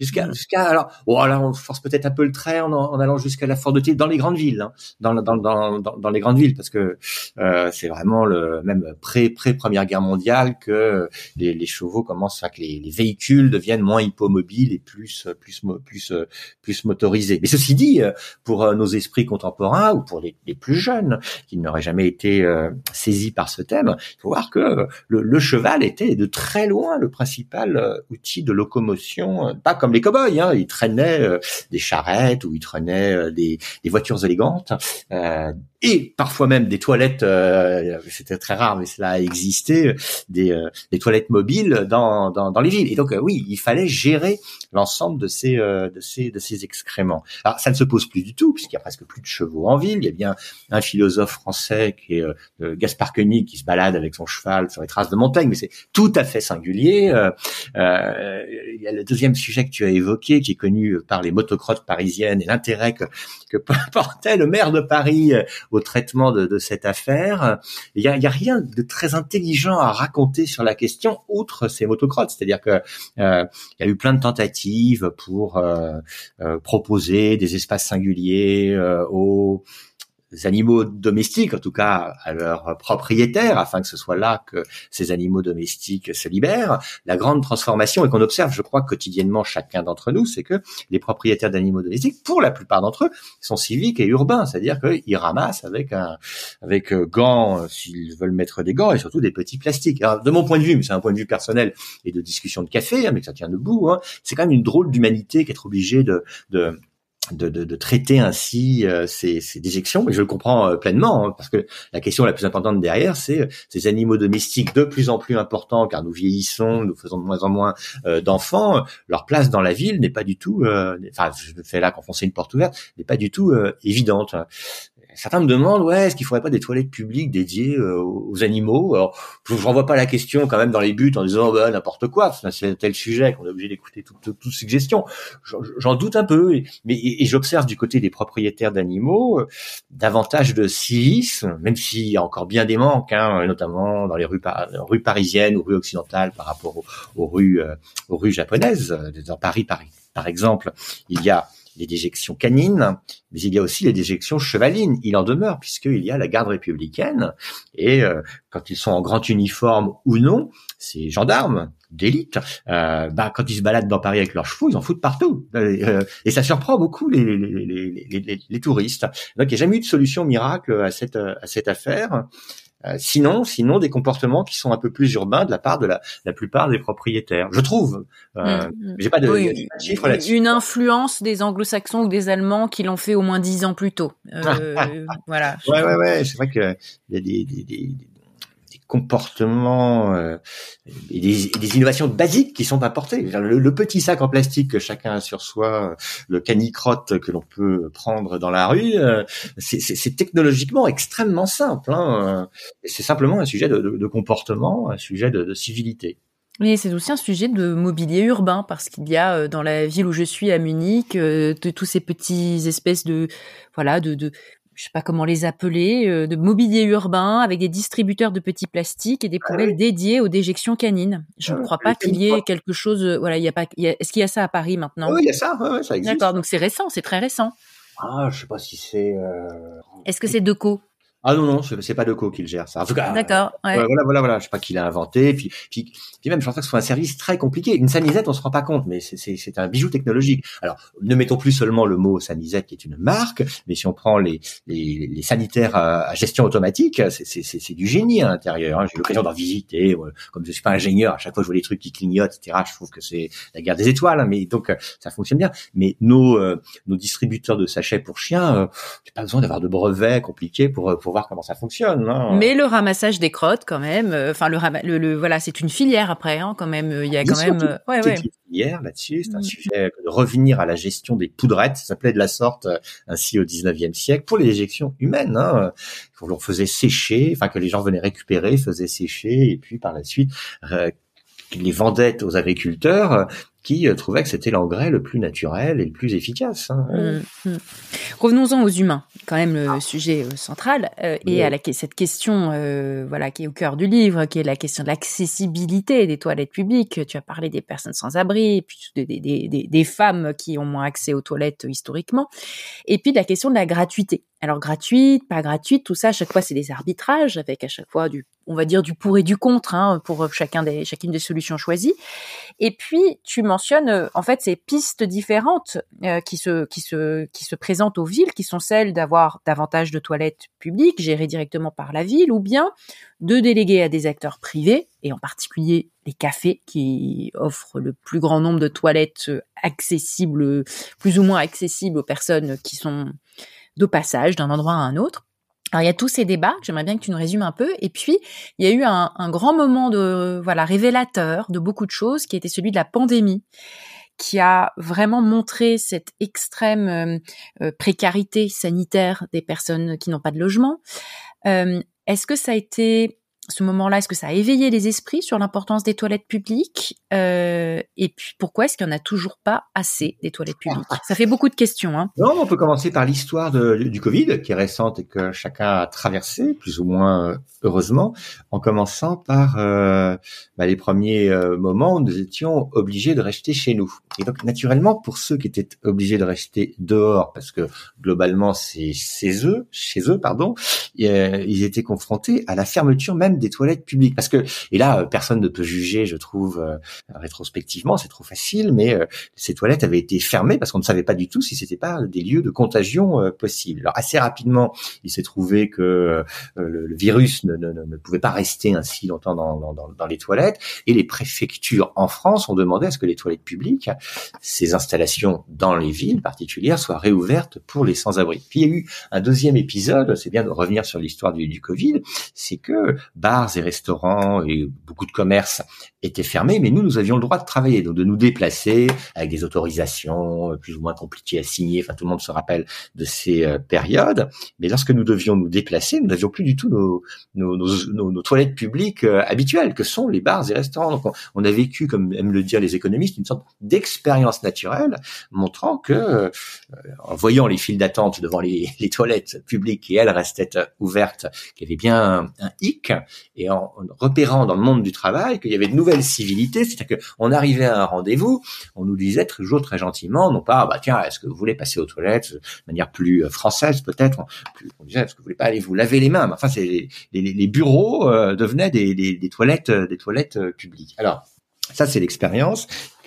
Jusqu'à, mmh. jusqu'à, alors, bon, là, on force peut-être un peu le trait en, en allant jusqu'à la Fort de dans les grandes villes, hein, dans, dans, dans, dans, les grandes villes, parce que euh, c'est vraiment le même pré pré Première Guerre mondiale que les, les chevaux commencent, à que les, les, véhicules deviennent moins hippomobiles et plus plus plus plus motorisés. Mais ceci dit, euh, pour euh, nos esprits contemporains ou pour les, les plus jeunes qui n'auraient jamais été euh, saisis par ce thème, il faut voir que le, le cheval était de très loin le principal outil de locomotion pas comme les cow-boys, hein, ils traînaient euh, des charrettes ou ils traînaient euh, des, des, voitures élégantes. Euh, et parfois même des toilettes, euh, c'était très rare, mais cela a existé, des, euh, des toilettes mobiles dans, dans, dans, les villes. Et donc euh, oui, il fallait gérer l'ensemble de ces, de ces de ces excréments. Alors ça ne se pose plus du tout puisqu'il y a presque plus de chevaux en ville. Il y a bien un philosophe français qui est Gaspard Koenig qui se balade avec son cheval sur les traces de montagne, mais c'est tout à fait singulier. il y a le deuxième sujet que tu as évoqué, qui est connu par les motocrottes parisiennes et l'intérêt que, que portait le maire de Paris au traitement de, de cette affaire. Il y a, y a, rien de très intelligent à raconter sur la question outre ces motocrottes, c'est-à-dire que euh, il y a eu plein de tentatives pour euh, euh, proposer des espaces singuliers aux animaux domestiques, en tout cas à leurs propriétaires, afin que ce soit là que ces animaux domestiques se libèrent. La grande transformation et qu'on observe, je crois, quotidiennement chacun d'entre nous, c'est que les propriétaires d'animaux domestiques, pour la plupart d'entre eux, sont civiques et urbains, c'est-à-dire qu'ils ramassent avec un avec euh, gants euh, s'ils veulent mettre des gants et surtout des petits plastiques. Alors, de mon point de vue, mais c'est un point de vue personnel et de discussion de café, hein, mais que ça tient debout, hein, c'est quand même une drôle d'humanité qu'être obligé de, de de, traiter ainsi euh, ces, ces, déjections, mais je le comprends euh, pleinement, hein, parce que la question la plus importante derrière, c'est euh, ces animaux domestiques de plus en plus importants, car nous vieillissons, nous faisons de moins en moins d'enfants, leur place dans la ville n'est pas du tout, enfin, je fais là qu'enfoncer une porte ouverte, n'est pas du tout évidente certains me demandent, ouais, est-ce qu'il faudrait pas des toilettes publiques dédiées euh, aux animaux? Alors, je ne renvoie pas la question quand même dans les buts en disant bah, n'importe quoi, c'est tel sujet qu'on est obligé d'écouter toutes toute, toute suggestions. J'en doute un peu, mais et, j'observe du côté des propriétaires d'animaux euh, davantage de civisme, même s'il y a encore bien des manques, hein, notamment dans les rues, rues parisiennes ou rues occidentales par rapport aux, rues euh, aux rues japonaises. Dans Paris, Paris, par exemple, il y a les déjections canines, mais il y a aussi les déjections chevalines. Il en demeure puisqu'il y a la garde républicaine et euh, quand ils sont en grand uniforme ou non, ces gendarmes d'élite, euh, bah, quand ils se baladent dans Paris avec leurs chevaux, ils en foutent partout. Euh, et ça surprend beaucoup les, les, les, les, touristes. Donc il n'y a jamais eu de solution miracle à cette, à cette affaire. Euh, sinon, sinon des comportements qui sont un peu plus urbains de la part de la, la plupart des propriétaires. Je trouve. Euh, mmh, mmh. J'ai pas de, chiffres là-dessus. Une influence des Anglo-Saxons ou des Allemands qui l'ont fait au moins dix ans plus tôt. Euh, voilà. Ouais, ouais, ouais. C'est vrai que il y a des, des, des, comportements euh, et des, des, innovations basiques qui sont apportées. Le, petit sac en plastique que chacun a sur soi, le canicrotte que l'on peut prendre dans la rue, euh, c'est technologiquement extrêmement simple. Hein. C'est simplement un sujet de, de, de comportement, un sujet de, de civilité. Oui, c'est aussi un sujet de mobilier urbain parce qu'il y a euh, dans la ville où je suis à Munich de tous ces petits espèces de voilà de, de je sais pas comment les appeler, de mobilier urbain avec des distributeurs de petits plastiques et des ah poubelles dédiées aux déjections canines. Je ne ah, crois pas qu'il y ait quelque chose. Voilà, il y a pas. Est-ce qu'il y a ça à Paris maintenant? Oui, il y a ça. ça existe. D'accord, donc c'est récent, c'est très récent. Ah, je sais pas si c'est. Est-ce que c'est Deco? Ah non non, c'est pas Deco qui le gère ça. En tout cas, d'accord. Ouais. voilà voilà voilà, je sais pas qui l'a inventé. Puis, puis puis même, je pense que c'est un service très compliqué. Une sanisette, on se rend pas compte, mais c'est un bijou technologique. Alors, ne mettons plus seulement le mot sanisette qui est une marque, mais si on prend les les, les sanitaires à, gestion automatique, c'est du génie à l'intérieur. Hein. J'ai eu l'occasion d'en visiter. Comme je suis pas ingénieur, à chaque fois je vois des trucs qui clignotent, etc. Je trouve que c'est la guerre des étoiles. Hein. mais donc ça fonctionne bien. Mais nos euh, nos distributeurs de sachets pour chiens, euh, j'ai pas besoin d'avoir de brevets compliqués pour pour voir comment ça fonctionne. Hein. Mais le ramassage des crottes, quand même, euh, enfin le, le, voilà, c'est une filière après, hein, quand même. Il y a quand même, euh, ouais, ouais. une filière là-dessus. C'est un mm. sujet de revenir à la gestion des poudrettes. Ça s'appelait de la sorte euh, ainsi au 19e siècle pour les éjections humaines. Hein. On faisait sécher, enfin que les gens venaient récupérer, faisaient sécher, et puis par la suite les vendaient aux agriculteurs qui euh, trouvait que c'était l'engrais le plus naturel et le plus efficace. Hein. Mmh, mmh. Revenons-en aux humains, quand même le ah. sujet euh, central, euh, et à la, cette question, voilà, qui est au cœur du livre, qui est la question de l'accessibilité des toilettes publiques. Tu as parlé des personnes sans abri, puis des, des, des, des, femmes qui ont moins accès aux toilettes historiquement, et puis de la question de la gratuité. Alors gratuite, pas gratuite, tout ça, à chaque fois c'est des arbitrages, avec à chaque fois du, on va dire du pour et du contre, hein, pour chacun des, chacune des solutions choisies. Et puis tu m'en mentionne euh, en fait ces pistes différentes euh, qui se qui se qui se présentent aux villes, qui sont celles d'avoir davantage de toilettes publiques gérées directement par la ville, ou bien de déléguer à des acteurs privés et en particulier les cafés qui offrent le plus grand nombre de toilettes euh, accessibles, plus ou moins accessibles aux personnes qui sont de passage d'un endroit à un autre. Alors il y a tous ces débats, j'aimerais bien que tu nous résumes un peu. Et puis il y a eu un, grand moment de voilà révélateur de beaucoup de choses, qui était celui de la pandémie, qui a vraiment montré cette extrême euh, euh, précarité sanitaire des personnes qui n'ont pas de logement. Euh, est-ce que ça a été ce moment-là, est-ce que ça a éveillé les esprits sur l'importance des toilettes publiques euh, Et puis pourquoi est-ce qu'il n'y en a toujours pas assez des toilettes publiques? Ça fait beaucoup de questions. Hein. Non, on peut commencer par l'histoire du Covid, qui est récente et que chacun a traversé, plus ou moins euh, heureusement, en commençant par euh, bah, les premiers euh, moments où nous étions obligés de rester chez nous. Et donc naturellement, pour ceux qui étaient obligés de rester dehors, parce que globalement c'est chez eux, chez eux, pardon, ils étaient confrontés à la fermeture même des toilettes publiques. Parce que et là, euh, personne ne peut juger, je trouve euh, rétrospectivement, c'est trop facile, mais euh, ces toilettes avaient été fermées parce qu'on ne savait pas du tout si c'était pas des lieux de contagion possibles. Alors assez rapidement, il s'est trouvé que le, virus ne, ne, ne, pouvait pas rester ainsi longtemps dans, dans, dans, les toilettes, et les préfectures en France ont demandé à ce que les toilettes publiques, ces installations dans les villes particulières, soient réouvertes pour les sans-abri. Puis il y a eu un deuxième épisode, c'est bien de revenir sur l'histoire du, du Covid, c'est que bars et restaurants et beaucoup de commerces étaient fermés, mais nous, nous avions le droit de travailler, donc de nous déplacer avec des autorisations euh, plus ou moins compliquées à signer. Enfin, tout le monde se rappelle de ces euh, périodes. Mais lorsque nous devions nous déplacer, nous n'avions plus du tout nos, nos, nos, nos toilettes publiques euh, habituelles, que sont les bars et restaurants. Donc, on, a vécu, comme aiment le dire les économistes, une sorte d'expérience naturelle, montrant que, en voyant les files d'attente devant les, toilettes publiques et elles restaient ouvertes, qu'il y avait bien un hic, et en, repérant dans le monde du travail qu'il y avait de nouvelles civilités, c'est-à-dire qu'on arrivait à un rendez-vous, on nous disait toujours très gentiment, non pas, bah tiens, est-ce que vous voulez passer aux toilettes de manière plus euh, française peut-être, on disait, est-ce que vous voulez pas aller vous laver les mains? Enfin, c'est les, les, bureaux euh, devenaient des, des, des, toilettes, euh, des toilettes publiques. Alors, ça, c'est l'expérience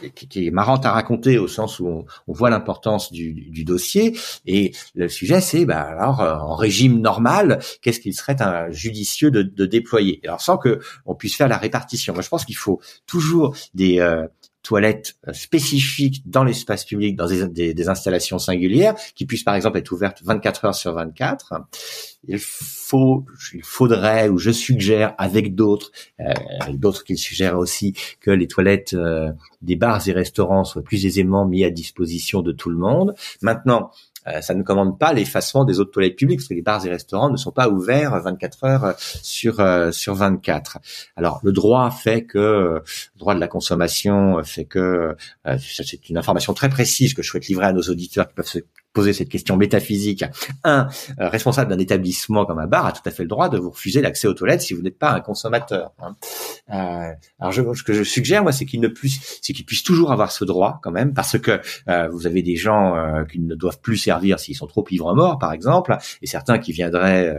qui, est marrante à raconter au sens où on, voit l'importance du, dossier. Et le sujet, c'est bah, alors euh, en régime normal, qu'est-ce qu'il serait judicieux de, de, déployer? Alors sans que on puisse faire la répartition. Moi, je pense qu'il faut toujours des euh, toilettes euh, spécifiques dans l'espace public, dans des, des, installations singulières, qui puissent par exemple être ouvertes 24 heures sur 24. Il faut, il faudrait, ou je suggère avec d'autres, euh, d'autres qui suggèrent aussi, que les toilettes euh, des bars et restaurants soient plus aisément mis à disposition de tout le monde. Maintenant, euh, ça ne commande pas l'effacement des autres toilettes publiques parce que les bars et restaurants ne sont pas ouverts 24 heures euh, sur euh, sur 24. Alors le droit fait que le droit de la consommation fait que c'est une information très précise que je souhaite livrer à nos auditeurs qui peuvent se poser cette question métaphysique, un euh, responsable d'un établissement comme un bar a tout à fait le droit de vous refuser l'accès aux toilettes si vous n'êtes pas un consommateur. Hein. Euh, alors je, ce que je suggère moi, c'est qu'il ne puisse, c'est qu'il puisse toujours avoir ce droit quand même, parce que euh, vous avez des gens euh, qui ne doivent plus servir s'ils sont trop ivres morts, par exemple, et certains qui viendraient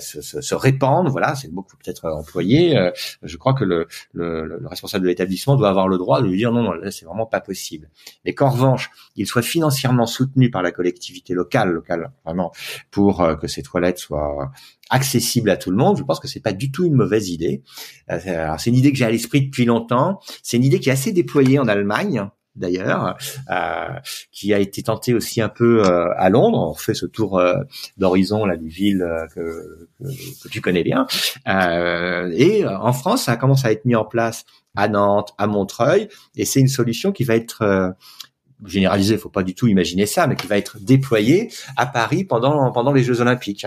se, se, se, répandre. Voilà, c'est le mot peut-être employé. je crois que le, le, le responsable de l'établissement doit avoir le droit de lui dire non, non, là c'est vraiment pas possible. Mais qu'en revanche, il soit financièrement soutenu par la collectivité locale, locale vraiment, pour euh, que ces toilettes soient accessibles à tout le monde, je pense que c'est pas du tout une mauvaise idée. Euh, c'est une idée que j'ai à l'esprit depuis longtemps. C'est une idée qui est assez déployée en Allemagne d'ailleurs, euh, qui a été tentée aussi un peu à Londres. On fait ce tour d'horizon là, d'une ville que, que, tu connais bien. et en France, ça commence à être mis en place à Nantes, à Montreuil, et c'est une solution qui va être généralisé, faut pas du tout imaginer ça, mais qui va être déployé à Paris pendant pendant les Jeux Olympiques,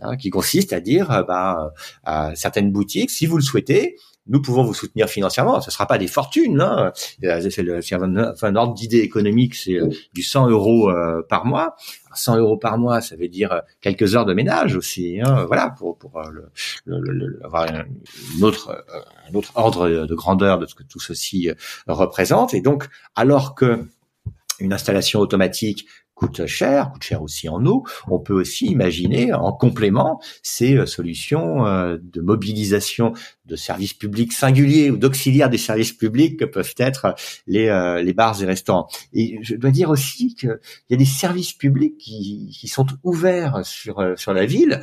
hein, qui consiste à dire euh, bah, à certaines boutiques, si vous le souhaitez, nous pouvons vous soutenir financièrement. Ce sera pas des fortunes. Hein. C'est un, ordre d'idée économique, c'est euh, du 100 euros euh, par mois. 100 euros par mois, ça veut dire quelques heures de ménage aussi. Hein, voilà, pour, pour le, le, avoir une autre, un autre ordre de grandeur de ce que tout ceci représente. Et donc, alors que une installation automatique coûte cher, coûte cher aussi en eau. On peut aussi imaginer en complément ces euh, solutions euh, de mobilisation de services publics singuliers ou d'auxiliaires des services publics que peuvent être les, euh, les bars et restaurants. Et je dois dire aussi qu'il y a des services publics qui, qui sont ouverts sur, sur la ville,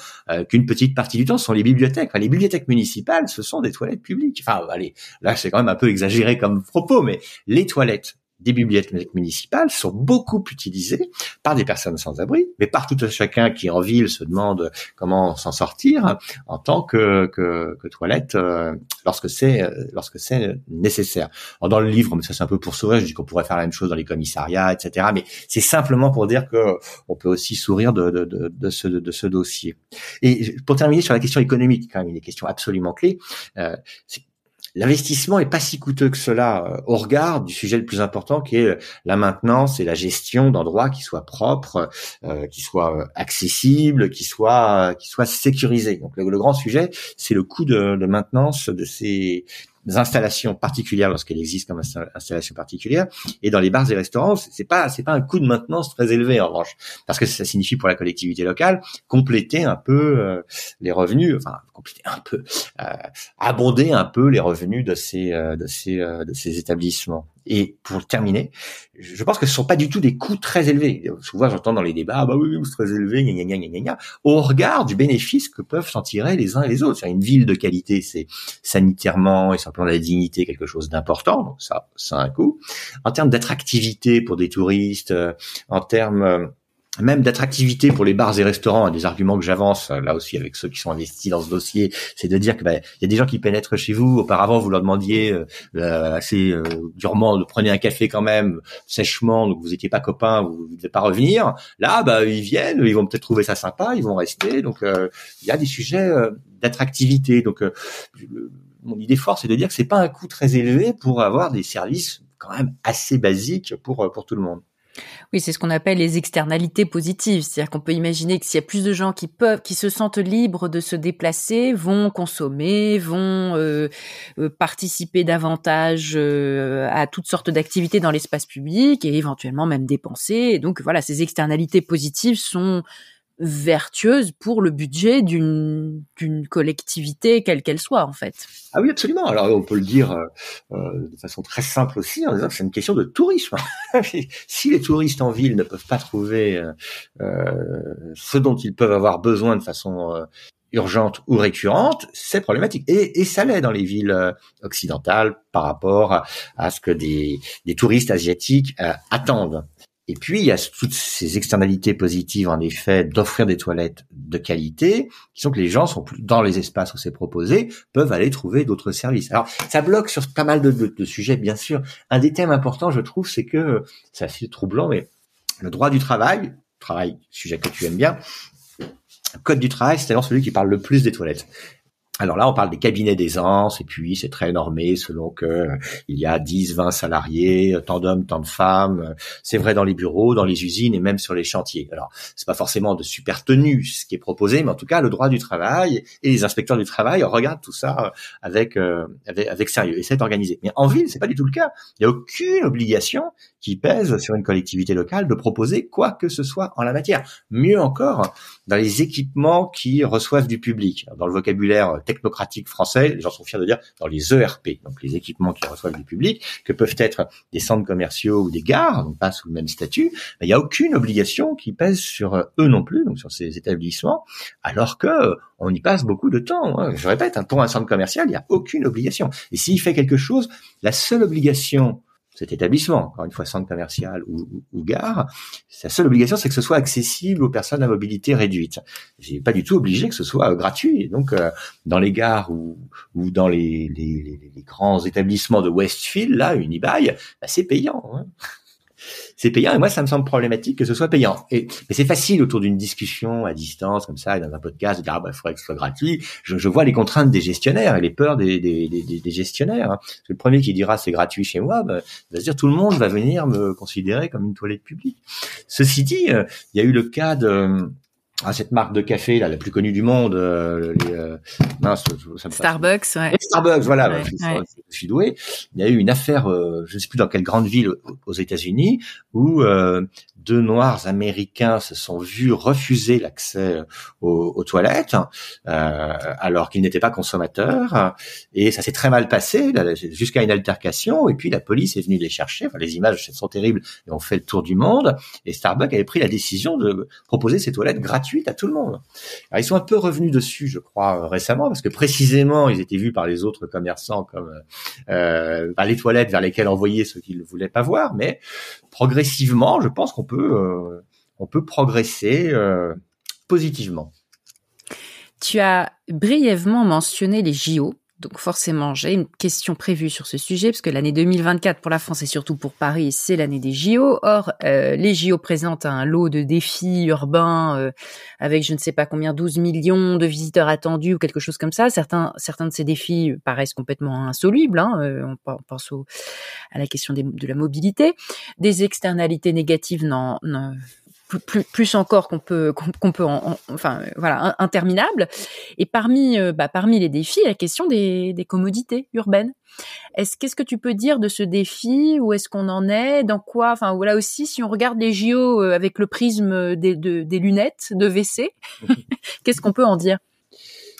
qu'une petite partie du temps sont les bibliothèques. les bibliothèques municipales, ce sont des toilettes publiques. Enfin, allez, là c'est quand même un peu exagéré comme propos, mais les toilettes des bibliothèques municipales sont beaucoup utilisées par des personnes sans abri, mais par tout chacun qui en ville se demande comment s'en sortir en tant que, que, que toilette euh, lorsque c'est euh, lorsque c'est nécessaire. Alors dans le livre, mais ça c'est un peu pour sourire, je dis qu'on pourrait faire la même chose dans les commissariats, etc. Mais c'est simplement pour dire que on peut aussi sourire de, de, de, de ce, de ce dossier. Et pour terminer sur la question économique, quand même une question absolument clé, euh, l'investissement est pas si coûteux que cela euh, au regard du sujet le plus important qui est euh, la maintenance et la gestion d'endroits qui soient propres, euh, qui soient accessibles, qui soient qui soient sécurisés. Donc le, grand sujet, c'est le coût de, de maintenance de ces installations particulières lorsqu'elles existent comme installation particulière. Et dans les bars et restaurants c'est pas c'est pas un coût de maintenance très élevé en revanche parce que ça signifie pour la collectivité locale compléter un peu euh, les revenus enfin compléter un peu euh, abonder un peu les revenus de ces euh, de ces de ces établissements et pour terminer, je pense que ce sont pas du tout des coûts très élevés. Souvent, j'entends dans les débats, ah bah oui, c'est très élevé, gna, gna, gna, gna, au regard du bénéfice que peuvent s'en tirer les uns et les autres. C'est une ville de qualité, c'est sanitairement et de la dignité quelque chose d'important, donc ça, ça a un coût. En termes d'attractivité pour des touristes, euh, en termes euh, même d'attractivité pour les bars et restaurants, des arguments que j'avance là aussi avec ceux qui sont investis dans ce dossier, c'est de dire que ben, il y a des gens qui pénètrent chez vous. Auparavant, vous leur demandiez euh, euh, assez euh, durement de prenez un café quand même sèchement, donc vous étiez pas copains, vous ne devez pas revenir. Là, bah ils viennent, ils vont peut-être trouver ça sympa, ils vont rester. Donc il y a des sujets d'attractivité. Donc mon idée forte, c'est de dire que c'est pas un coût très élevé pour avoir des services quand même assez basiques pour pour tout le monde. Oui, c'est ce qu'on appelle les externalités positives. C'est-à-dire qu'on peut imaginer que s'il y a plus de gens qui peuvent, qui se sentent libres de se déplacer, vont consommer, vont euh, euh, participer davantage euh, à toutes sortes d'activités dans l'espace public et éventuellement même dépenser. Donc voilà, ces externalités positives sont vertueuse pour le budget d'une collectivité quelle qu'elle soit en fait. Ah oui absolument. Alors on peut le dire euh, euh de façon très simple aussi en disant que c'est une question de tourisme. si les touristes en ville ne peuvent pas trouver euh, ce dont ils peuvent avoir besoin de façon urgente ou récurrente, c'est problématique. Et, ça l'est dans les villes occidentales par rapport à, ce que des touristes asiatiques attendent. Et puis, il y a toutes ces externalités positives, en effet, d'offrir des toilettes de qualité, qui sont que les gens sont dans les espaces où c'est proposé, peuvent aller trouver d'autres services. Alors, ça bloque sur pas mal de, sujets, bien sûr. Un des thèmes importants, je trouve, c'est que, c'est assez troublant, mais le droit du travail, travail, sujet que tu aimes bien, code du travail, c'est alors celui qui parle le plus des toilettes. Alors là, on parle des cabinets d'aisance, et puis c'est très normé selon que euh, il y a 10, 20 salariés, tant d'hommes, tant de femmes. C'est vrai dans les bureaux, dans les usines et même sur les chantiers. Alors, c'est pas forcément de super tenue ce qui est proposé, mais en tout cas, le droit du travail et les inspecteurs du travail regardent tout ça euh, avec, avec, avec sérieux et c'est organisé. Mais en ville, c'est pas du tout le cas. Il n'y a aucune obligation qui pèse sur une collectivité locale de proposer quoi que ce soit en la matière. Mieux encore, dans les équipements qui reçoivent du public. Dans le vocabulaire technocratique français, les gens sont fiers de dire dans les ERP, donc les équipements qui reçoivent du public, que peuvent être des centres commerciaux ou des gares, donc pas sous le même statut, il n'y a aucune obligation qui pèse sur eux non plus, donc sur ces établissements, alors que on y passe beaucoup de temps. Hein. Je répète, hein, pour un centre commercial, il n'y a aucune obligation. Et s'il fait quelque chose, la seule obligation cet établissement, encore une fois centre commercial ou, ou, gare, sa seule obligation c'est que ce soit accessible aux personnes à mobilité réduite. J'ai pas du tout obligé que ce soit euh, gratuit. donc euh, dans les gares ou, ou dans les, les, les, grands établissements de Westfield, là, Unibail, bah, c'est payant. Hein c'est payant. Et moi, ça me semble problématique que ce soit payant. Et mais c'est facile autour d'une discussion à distance comme ça, et dans un podcast, de dire ah bah il faudrait que ce soit gratuit. Je, je, vois les contraintes des gestionnaires et les peurs des, des, des, des gestionnaires. Hein. Le premier qui dira c'est gratuit chez moi, bah, va se dire tout le monde va venir me considérer comme une toilette publique. Ceci dit, euh, il y a eu le cas de ah, cette marque de café là, la plus connue du monde, euh, les, euh, Starbucks, ouais. Starbucks, voilà. je, suis doué. Il y a eu une affaire, euh, je ne sais plus dans quelle grande ville aux États-Unis, où euh, deux Noirs américains se sont vus refuser l'accès aux, aux, toilettes euh, alors qu'ils n'étaient pas consommateurs et ça s'est très mal passé jusqu'à une altercation et puis la police est venue les chercher. Enfin, les images sont terribles et ont fait le tour du monde et Starbucks avait pris la décision de proposer ces toilettes gratuites à tout le monde. Alors, ils sont un peu revenus dessus, je crois, récemment parce que précisément ils étaient vus par les autres commerçants comme euh, les toilettes vers lesquelles envoyer ceux qui ne voulaient pas voir, mais progressivement, je pense qu'on peut, euh, on peut progresser euh, positivement. Tu as brièvement mentionné les JO. Donc forcément, j'ai une question prévue sur ce sujet, parce que l'année 2024 pour la France et surtout pour Paris, c'est l'année des JO. Or, euh, les JO présentent un lot de défis urbains avec je ne sais pas combien, 12 millions de visiteurs attendus ou quelque chose comme ça. Certains, certains de ces défis paraissent complètement insolubles. Hein. on pense au, à la question de la mobilité. Des externalités négatives non, plus, plus encore qu'on peut qu'on peut enfin voilà interminable. Et parmi euh, bah, parmi les défis la question des, des commodités urbaines. Est-ce qu'est-ce que tu peux dire de ce défi? Où est-ce qu'on en est? Dans quoi? Enfin voilà aussi si on regarde les JO euh, avec le prisme des, des lunettes de WC qu'est-ce qu'on peut en dire?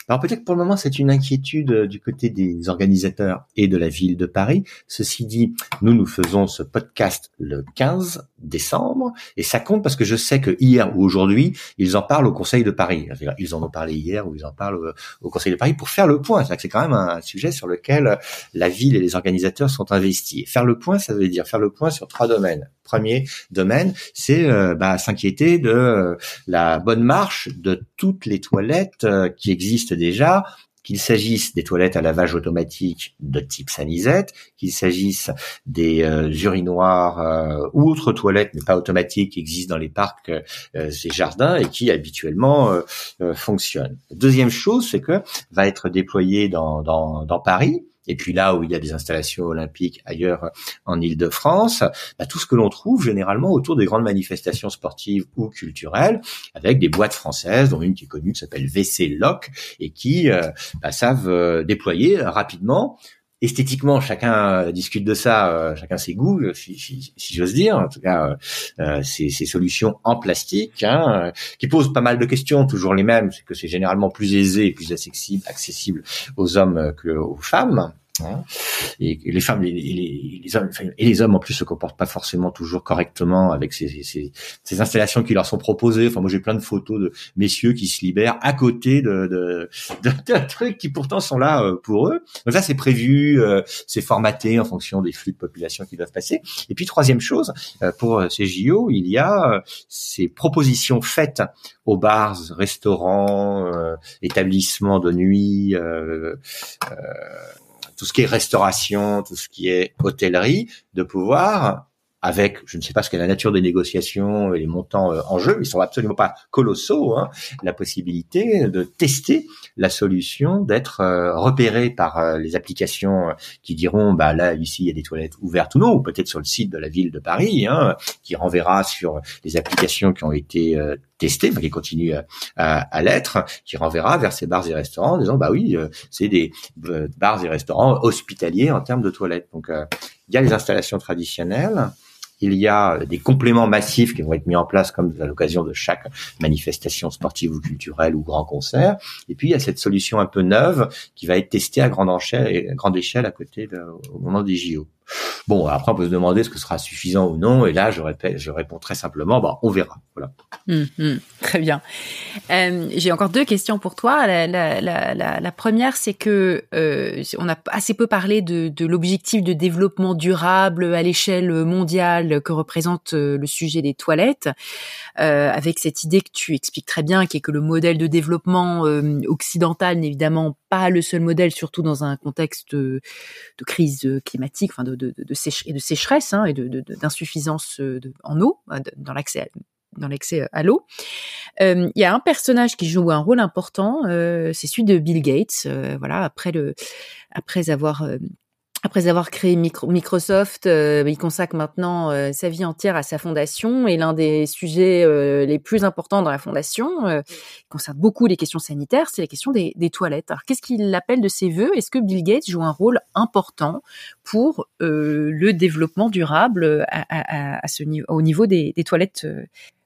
Alors peut-être pour le moment c'est une inquiétude euh, du côté des organisateurs et de la ville de Paris. Ceci dit, nous nous faisons ce podcast le 15 décembre et ça compte parce que je sais que hier ou aujourd'hui ils en parlent au Conseil de Paris. Ils en ont parlé hier ou ils en parlent euh, au Conseil de Paris pour faire le point. C'est quand même un sujet sur lequel la ville et les organisateurs sont investis. Faire le point, ça veut dire faire le point sur trois domaines premier domaine, c'est euh, bah, s'inquiéter de euh, la bonne marche de toutes les toilettes euh, qui existent déjà, qu'il s'agisse des toilettes à lavage automatique de type sanisette, qu'il s'agisse des urinoirs ou autres toilettes, mais pas automatiques, qui existent dans les parcs et jardins et qui habituellement fonctionnent. Deuxième chose, c'est que va être déployé dans Paris et puis là où il y a des installations olympiques ailleurs en Île-de-France, bah, tout ce que l'on trouve généralement autour des grandes manifestations sportives ou culturelles, avec des boîtes françaises, dont une qui est connue qui s'appelle WC Lock, et qui euh, bah, savent euh, déployer rapidement esthétiquement, chacun discute de ça, chacun ses goûts, si, si, j'ose dire. En tout cas, euh, ces, solutions en plastique, hein, qui posent pas mal de questions, toujours les mêmes, c'est que c'est généralement plus aisé et plus accessible, accessible aux hommes que aux femmes. Hein? Et les femmes les, les, hommes et les hommes en plus se comportent pas forcément toujours correctement avec ces, ces, ces installations qui leur sont proposées. Enfin moi j'ai plein de photos de messieurs qui se libèrent à côté de de, de, trucs qui pourtant sont là euh, pour eux. Donc ça c'est prévu, euh, c'est formaté en fonction des flux de population qui doivent passer. Et puis troisième chose euh, pour ces JO il y a ces propositions faites aux bars, restaurants, établissements de nuit. Tout ce qui est restauration, tout ce qui est hôtellerie, de pouvoir avec, je ne sais pas ce qu'est la nature des négociations et les montants euh, en jeu, ils sont absolument pas colossaux, hein, la possibilité de tester la solution, d'être euh, repéré par euh, les applications qui diront, bah là, ici, il y a des toilettes ouvertes ou non, ou peut-être sur le site de la ville de Paris, hein, qui renverra sur les applications qui ont été testées, qui continuent à, à, l'être, qui renverra vers ces bars et restaurants en disant, bah oui, c'est des bars et restaurants hospitaliers en termes de toilettes. Donc, il y a les installations traditionnelles, il y a des compléments massifs qui vont être mis en place comme à l'occasion de chaque manifestation sportive ou culturelle ou grand concert. Et puis il y a cette solution un peu neuve qui va être testée à grande échelle, grande échelle à côté de, au moment des JO. Bon, après, on peut se demander ce que sera suffisant ou non. Et là, je, répète, je réponds très simplement, bah, on verra. Voilà. Hum, hum, très bien. Euh, J'ai encore deux questions pour toi. La, première, c'est que euh, on a assez peu parlé de, l'objectif de développement durable à l'échelle mondiale que représente euh, le sujet des toilettes, avec cette idée que tu expliques très bien, qui est que le modèle de développement occidental n'est évidemment pas le seul modèle, surtout dans un contexte de, de crise climatique, enfin de de, de, et de sécheresse hein, et d'insuffisance euh, en eau, euh, dans l'accès dans l'accès à l'eau. Euh, il y a un personnage qui joue un rôle important, c'est celui de Bill Gates. voilà, après le, après avoir après avoir créé Microsoft, euh, il consacre maintenant euh, sa vie entière à sa fondation et l'un des sujets euh, les plus importants dans la fondation, concerne beaucoup les questions sanitaires, c'est la question des, toilettes. Alors qu'est-ce qu'il appelle de ses voeux? Est-ce que Bill Gates joue un rôle important pour le développement durable au niveau des toilettes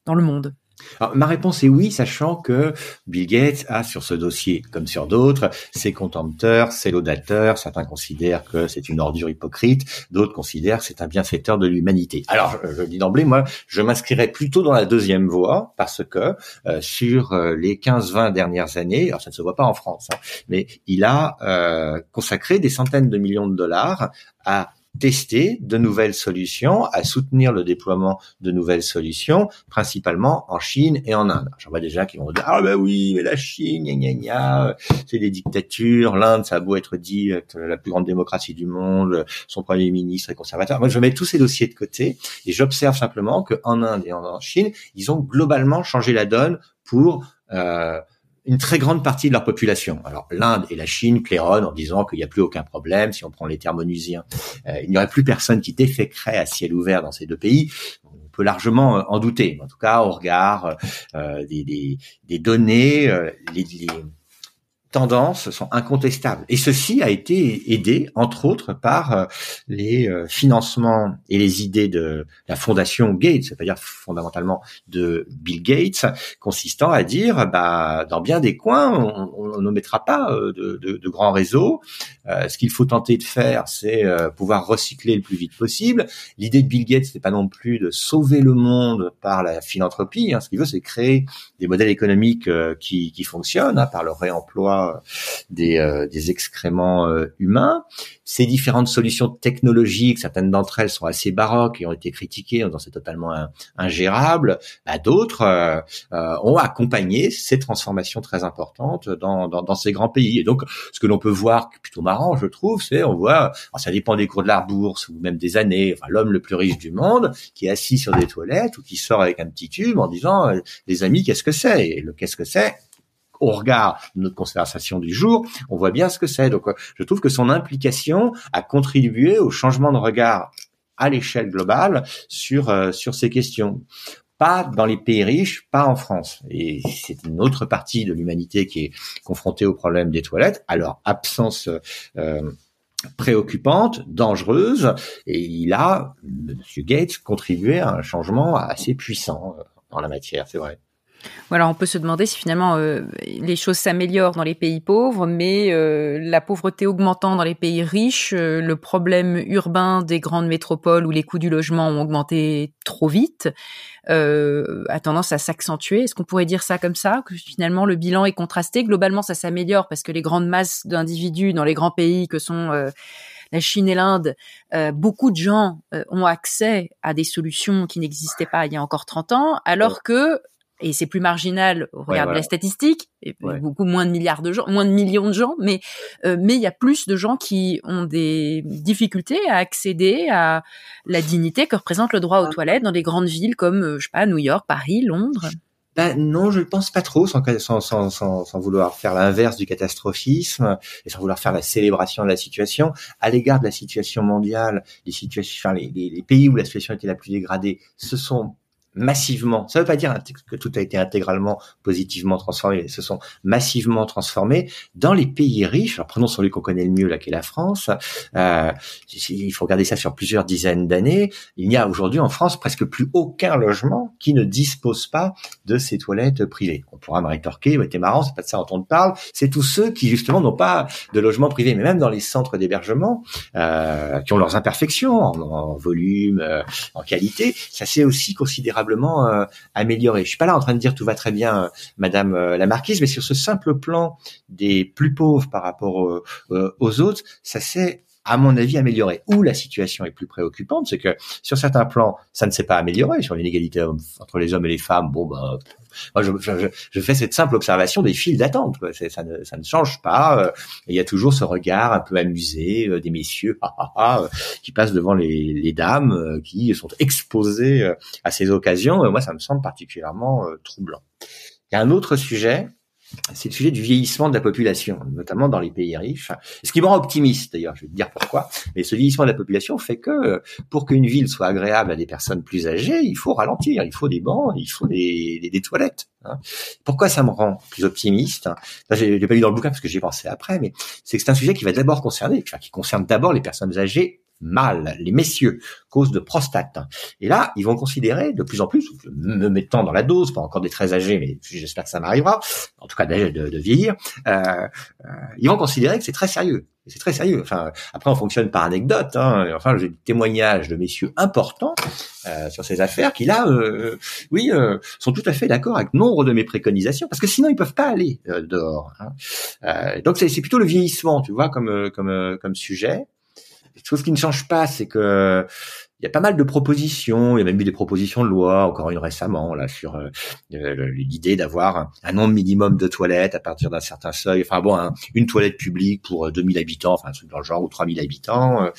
dans le monde? Alors, ma réponse est oui, sachant que Bill Gates a sur ce dossier, comme sur d'autres, ses contempteurs, ses laudateurs. Certains considèrent que c'est une ordure hypocrite, d'autres considèrent que c'est un bienfaiteur de l'humanité. Alors, je, dis d'emblée, moi, je m'inscrirais plutôt dans la deuxième voie, parce que euh, sur euh, les 15-20 dernières années, alors ça ne se voit pas en France, hein, mais il a euh, consacré des centaines de millions de dollars à tester de nouvelles solutions, à soutenir le déploiement de nouvelles solutions, principalement en Chine et en Inde. J'en vois déjà qui vont dire ah ben oui, mais la Chine, gna gna c'est des dictatures. L'Inde, ça a beau être dit la plus grande démocratie du monde, son premier ministre est conservateur. Moi, je mets tous ces dossiers de côté et j'observe simplement qu'en Inde et en Chine, ils ont globalement changé la donne pour euh, une très grande partie de leur population. Alors l'Inde et la Chine claironnent en disant qu'il n'y a plus aucun problème. Si on prend les termes onusiens, euh, il n'y aurait plus personne qui déféquerait à ciel ouvert dans ces deux pays. On peut largement euh, en douter. En tout cas, au regard euh, des, des, des, données, les, les tendances sont incontestables. Et ceci a été aidé, entre autres, par euh, les euh, financements et les idées de la fondation Gates, c'est-à-dire fondamentalement de Bill Gates, consistant à dire, bah, dans bien des coins, on, ne mettra pas euh, de, grands réseaux. ce qu'il faut tenter de faire, c'est pouvoir recycler le plus vite possible. L'idée de Bill Gates, n'est pas non plus de sauver le monde par la philanthropie. Hein. Ce qu'il veut, c'est créer des modèles économiques qui, qui fonctionnent hein, par le réemploi des, euh, des excréments euh, humains. Ces différentes solutions technologiques, certaines d'entre elles sont assez baroques et ont été critiquées en disant c'est totalement ingérable. Bah, D'autres euh, ont accompagné ces transformations très importantes dans, dans, dans, ces grands pays. Et donc, ce que l'on peut voir, plutôt marrant, je trouve, c'est on voit, ça dépend des cours de la bourse ou même des années, enfin, l'homme le plus riche du monde qui est assis sur des toilettes ou qui sort avec un petit tube en disant, les amis, qu'est-ce que c'est? Et le qu'est-ce que c'est au regard de notre conversation du jour, on voit bien ce que c'est. Donc, euh, je trouve que son implication a contribué au changement de regard à l'échelle globale sur euh, sur ces questions. Pas dans les pays riches, pas en France. Et c'est une autre partie de l'humanité qui est confrontée au problème des toilettes, à leur absence euh, préoccupante, dangereuse, et il a, M. Gates, contribué à un changement assez puissant dans la matière, c'est vrai. Voilà, on peut se demander si finalement euh, les choses s'améliorent dans les pays pauvres, mais euh, la pauvreté augmentant dans les pays riches, euh, le problème urbain des grandes métropoles où les coûts du logement ont augmenté trop vite a tendance à s'accentuer. Est-ce qu'on pourrait dire ça comme ça, que finalement le bilan est contrasté? Globalement, ça s'améliore parce que les grandes masses d'individus dans les grands pays que sont la Chine et l'Inde, beaucoup de gens ont accès à des solutions qui n'existaient pas il y a encore 30 ans, alors que et c'est plus marginal au regard de la statistique, et beaucoup moins de milliards de gens, moins de millions de gens, mais euh, mais il y a plus de gens qui ont des difficultés à accéder à la dignité que représente le droit aux toilettes dans des grandes villes comme euh, je sais pas New York, Paris, Londres. Ben non, je ne pense pas trop, sans, sans, sans, sans vouloir faire l'inverse du catastrophisme et sans vouloir faire la célébration de la situation. À l'égard de la situation mondiale, les situations, enfin, les, les pays où la situation était la plus dégradée, ce sont massivement, ça ne veut pas dire que tout a été intégralement positivement transformé, mais se sont massivement transformés dans les pays riches. Alors prenons celui qu'on connaît le mieux, là, qui est la France. Euh, il faut regarder ça sur plusieurs dizaines d'années. Il n'y a aujourd'hui en France presque plus aucun logement qui ne dispose pas de ces toilettes privées. On pourra me rétorquer, ouais, t'es marrant, c'est pas de ça dont on te parle. C'est tous ceux qui justement n'ont pas de logement privé, mais même dans les centres d'hébergement, euh, qui ont leurs imperfections en, en volume, euh, en qualité, ça s'est aussi considérablement euh, amélioré. Je suis pas là en train de dire tout va très bien, euh, Madame euh, la Marquise, mais sur ce simple plan des plus pauvres par rapport aux autres, ça s'est à mon avis, amélioré. Où la situation est plus préoccupante, c'est que sur certains plans, ça ne s'est pas amélioré. Sur l'inégalité entre les hommes et les femmes, bon, ben, moi, je, fais cette simple observation des files d'attente. Ça ne, change pas. Il y a toujours ce regard un peu amusé des messieurs qui passent devant les, les, dames qui sont exposées à ces occasions. moi, ça me semble particulièrement troublant. Il y a un autre sujet c'est le sujet du vieillissement de la population, notamment dans les pays riches. Ce qui me rend optimiste d'ailleurs, je vais te dire pourquoi. Mais ce vieillissement de la population fait que pour qu'une ville soit agréable à des personnes plus âgées, il faut ralentir, il faut des bancs, il faut des, des, toilettes. Hein. Pourquoi ça me rend plus optimiste J'ai pas lu dans le bouquin parce que j'y ai pensé après, mais c'est que c'est un sujet qui va d'abord concerner, qui concerne d'abord les personnes âgées mâles, les messieurs, cause de prostate. Et là, ils vont considérer de plus en plus, me mettant dans la dose, pas encore des très âgés, mais j'espère que ça m'arrivera, en tout cas de, de, vieillir, euh, euh, ils vont considérer que c'est très sérieux. C'est très sérieux. Enfin, après, on fonctionne par anecdote. Hein. Enfin, j'ai des témoignages de messieurs importants euh, sur ces affaires qui là, euh, oui, euh, sont tout à fait d'accord avec nombre de mes préconisations, parce que sinon ils peuvent pas aller dehors. Hein. donc c'est plutôt le vieillissement, tu vois, comme comme comme sujet chose qui ne change pas, c'est que il y a pas mal de propositions, il y a même eu des propositions de loi, encore une récemment, là, sur euh, l'idée d'avoir un, nombre minimum de toilettes à partir d'un certain seuil. Enfin bon, une toilette publique pour 2000 euh, habitants, enfin dans le genre ou 3000 habitants, euh,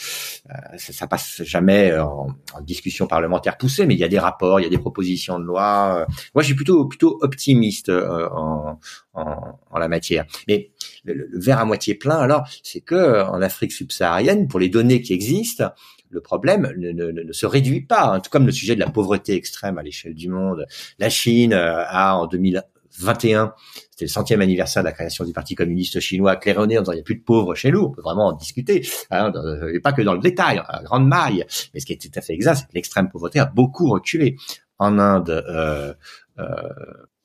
ça, ça, passe jamais en, discussion parlementaire poussée, mais il y a des rapports, il y a des propositions de loi. Moi, je suis plutôt plutôt optimiste en, en, en la matière. Mais le, le verre à moitié plein, alors, c'est que en Afrique subsaharienne, pour les données qui existent, le problème ne, ne, ne, se réduit pas. Hein. Tout comme le sujet de la pauvreté extrême à l'échelle du monde. La Chine euh, a en 2021, c'était le centième anniversaire de la création du Parti communiste chinois, claironné en disant il n'y a plus de pauvres chez nous. On peut vraiment en discuter, hein, et pas que dans le détail, à grande maille. Mais ce qui est tout à fait exact, c'est que l'extrême pauvreté a beaucoup reculé. En Inde, euh, euh,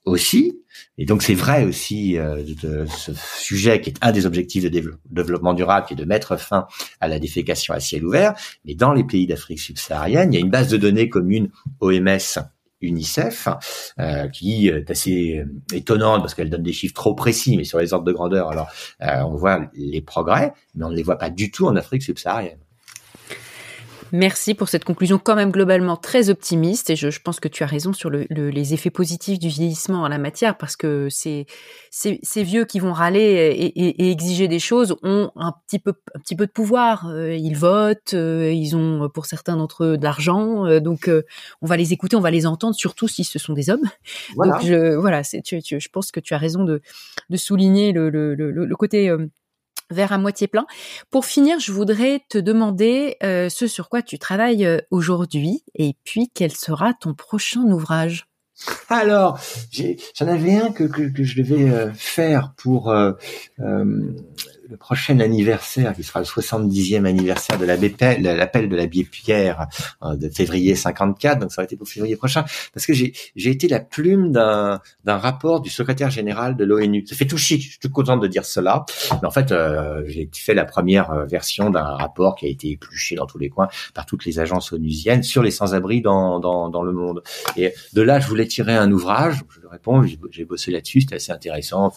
aussi. Et donc c'est vrai aussi euh, de ce sujet qui est un des objectifs de développement durable, qui est de mettre fin à la défécation à ciel ouvert. Mais dans les pays d'Afrique subsaharienne, il y a une base de données commune OMS. UNICEF, euh, qui est assez euh, étonnante parce qu'elle donne des chiffres trop précis, mais sur les ordres de grandeur, alors on voit les progrès, mais on ne les voit pas du tout en Afrique subsaharienne. Merci pour cette conclusion quand même globalement très optimiste et je, je pense que tu as raison sur le, les effets positifs du vieillissement en la matière parce que ces, ces, ces vieux qui vont râler et, et, et, exiger des choses ont un petit peu, un petit peu de pouvoir. Euh, ils votent, euh, ils ont pour certains d'entre eux de l'argent, euh, donc on va les écouter, on va les entendre, surtout si ce sont des hommes. Voilà. Donc je, voilà, tu, tu, je pense que tu as raison de, de souligner le, le, le, le côté vers à moitié plein. Pour finir, je voudrais te demander euh, ce sur quoi tu travailles euh, aujourd'hui et puis quel sera ton prochain ouvrage? Alors, j'en avais un que, je devais euh, faire pour le prochain anniversaire, qui sera le 70e anniversaire de l'appel de l'abbé Pierre euh, de février 54, donc ça va être pour février prochain, parce que j'ai été la plume d'un rapport du secrétaire général de l'ONU. Ça fait tout chic, je suis tout content de dire cela, mais en fait, euh, j'ai fait la première euh, version d'un rapport qui a été épluché dans tous les coins par toutes les agences onusiennes sur les sans-abri dans, dans, dans, le monde. Et de là, je voulais tirer un ouvrage, j'ai bossé là-dessus, c'était assez intéressant,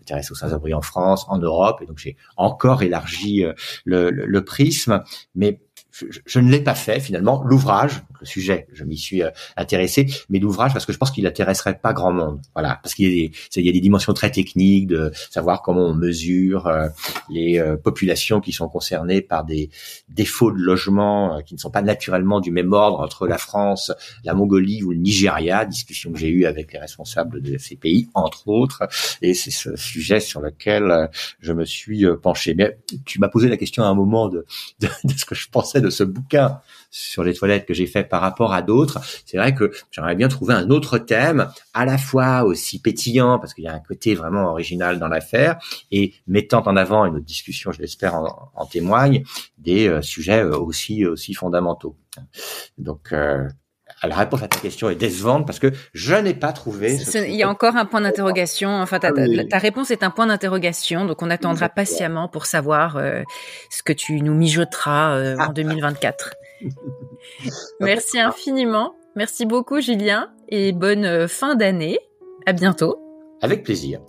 m'intéresse aux sans-abri en France, en Europe, et donc j'ai encore élargi euh, le, le, prisme, mais je, ne l'ai pas fait finalement. L'ouvrage, le sujet, je m'y suis euh, intéressé, mais l'ouvrage parce que je pense qu'il intéresserait pas grand monde. Voilà, parce qu'il y a des, il y a des dimensions très techniques de savoir comment on mesure euh, les euh, populations qui sont concernées par des défauts de logement qui ne sont pas naturellement du même ordre entre la France, la Mongolie ou le Nigeria. Discussion que j'ai eue avec les responsables de ces pays, entre autres, et c'est ce sujet sur lequel je me suis penché. Mais tu m'as posé la question à un moment de, ce que je pensais de ce bouquin sur les toilettes que j'ai fait par rapport à d'autres, c'est vrai que j'aimerais bien trouver un autre thème, à la fois aussi pétillant, parce qu'il y a un côté vraiment original dans l'affaire, et mettant en avant, et notre discussion, je l'espère, en, témoigne, des euh, sujets euh, aussi aussi fondamentaux. Donc, euh, la réponse à ta question est décevante parce que je n'ai pas trouvé. il y a encore un point d'interrogation. Enfin, ta, ta, réponse est un point d'interrogation, donc on attendra patiemment pour savoir euh, ce que tu nous mijoteras euh, en 2024. Merci infiniment. Merci beaucoup, Julien, et bonne euh, fin d'année. À bientôt. Avec plaisir.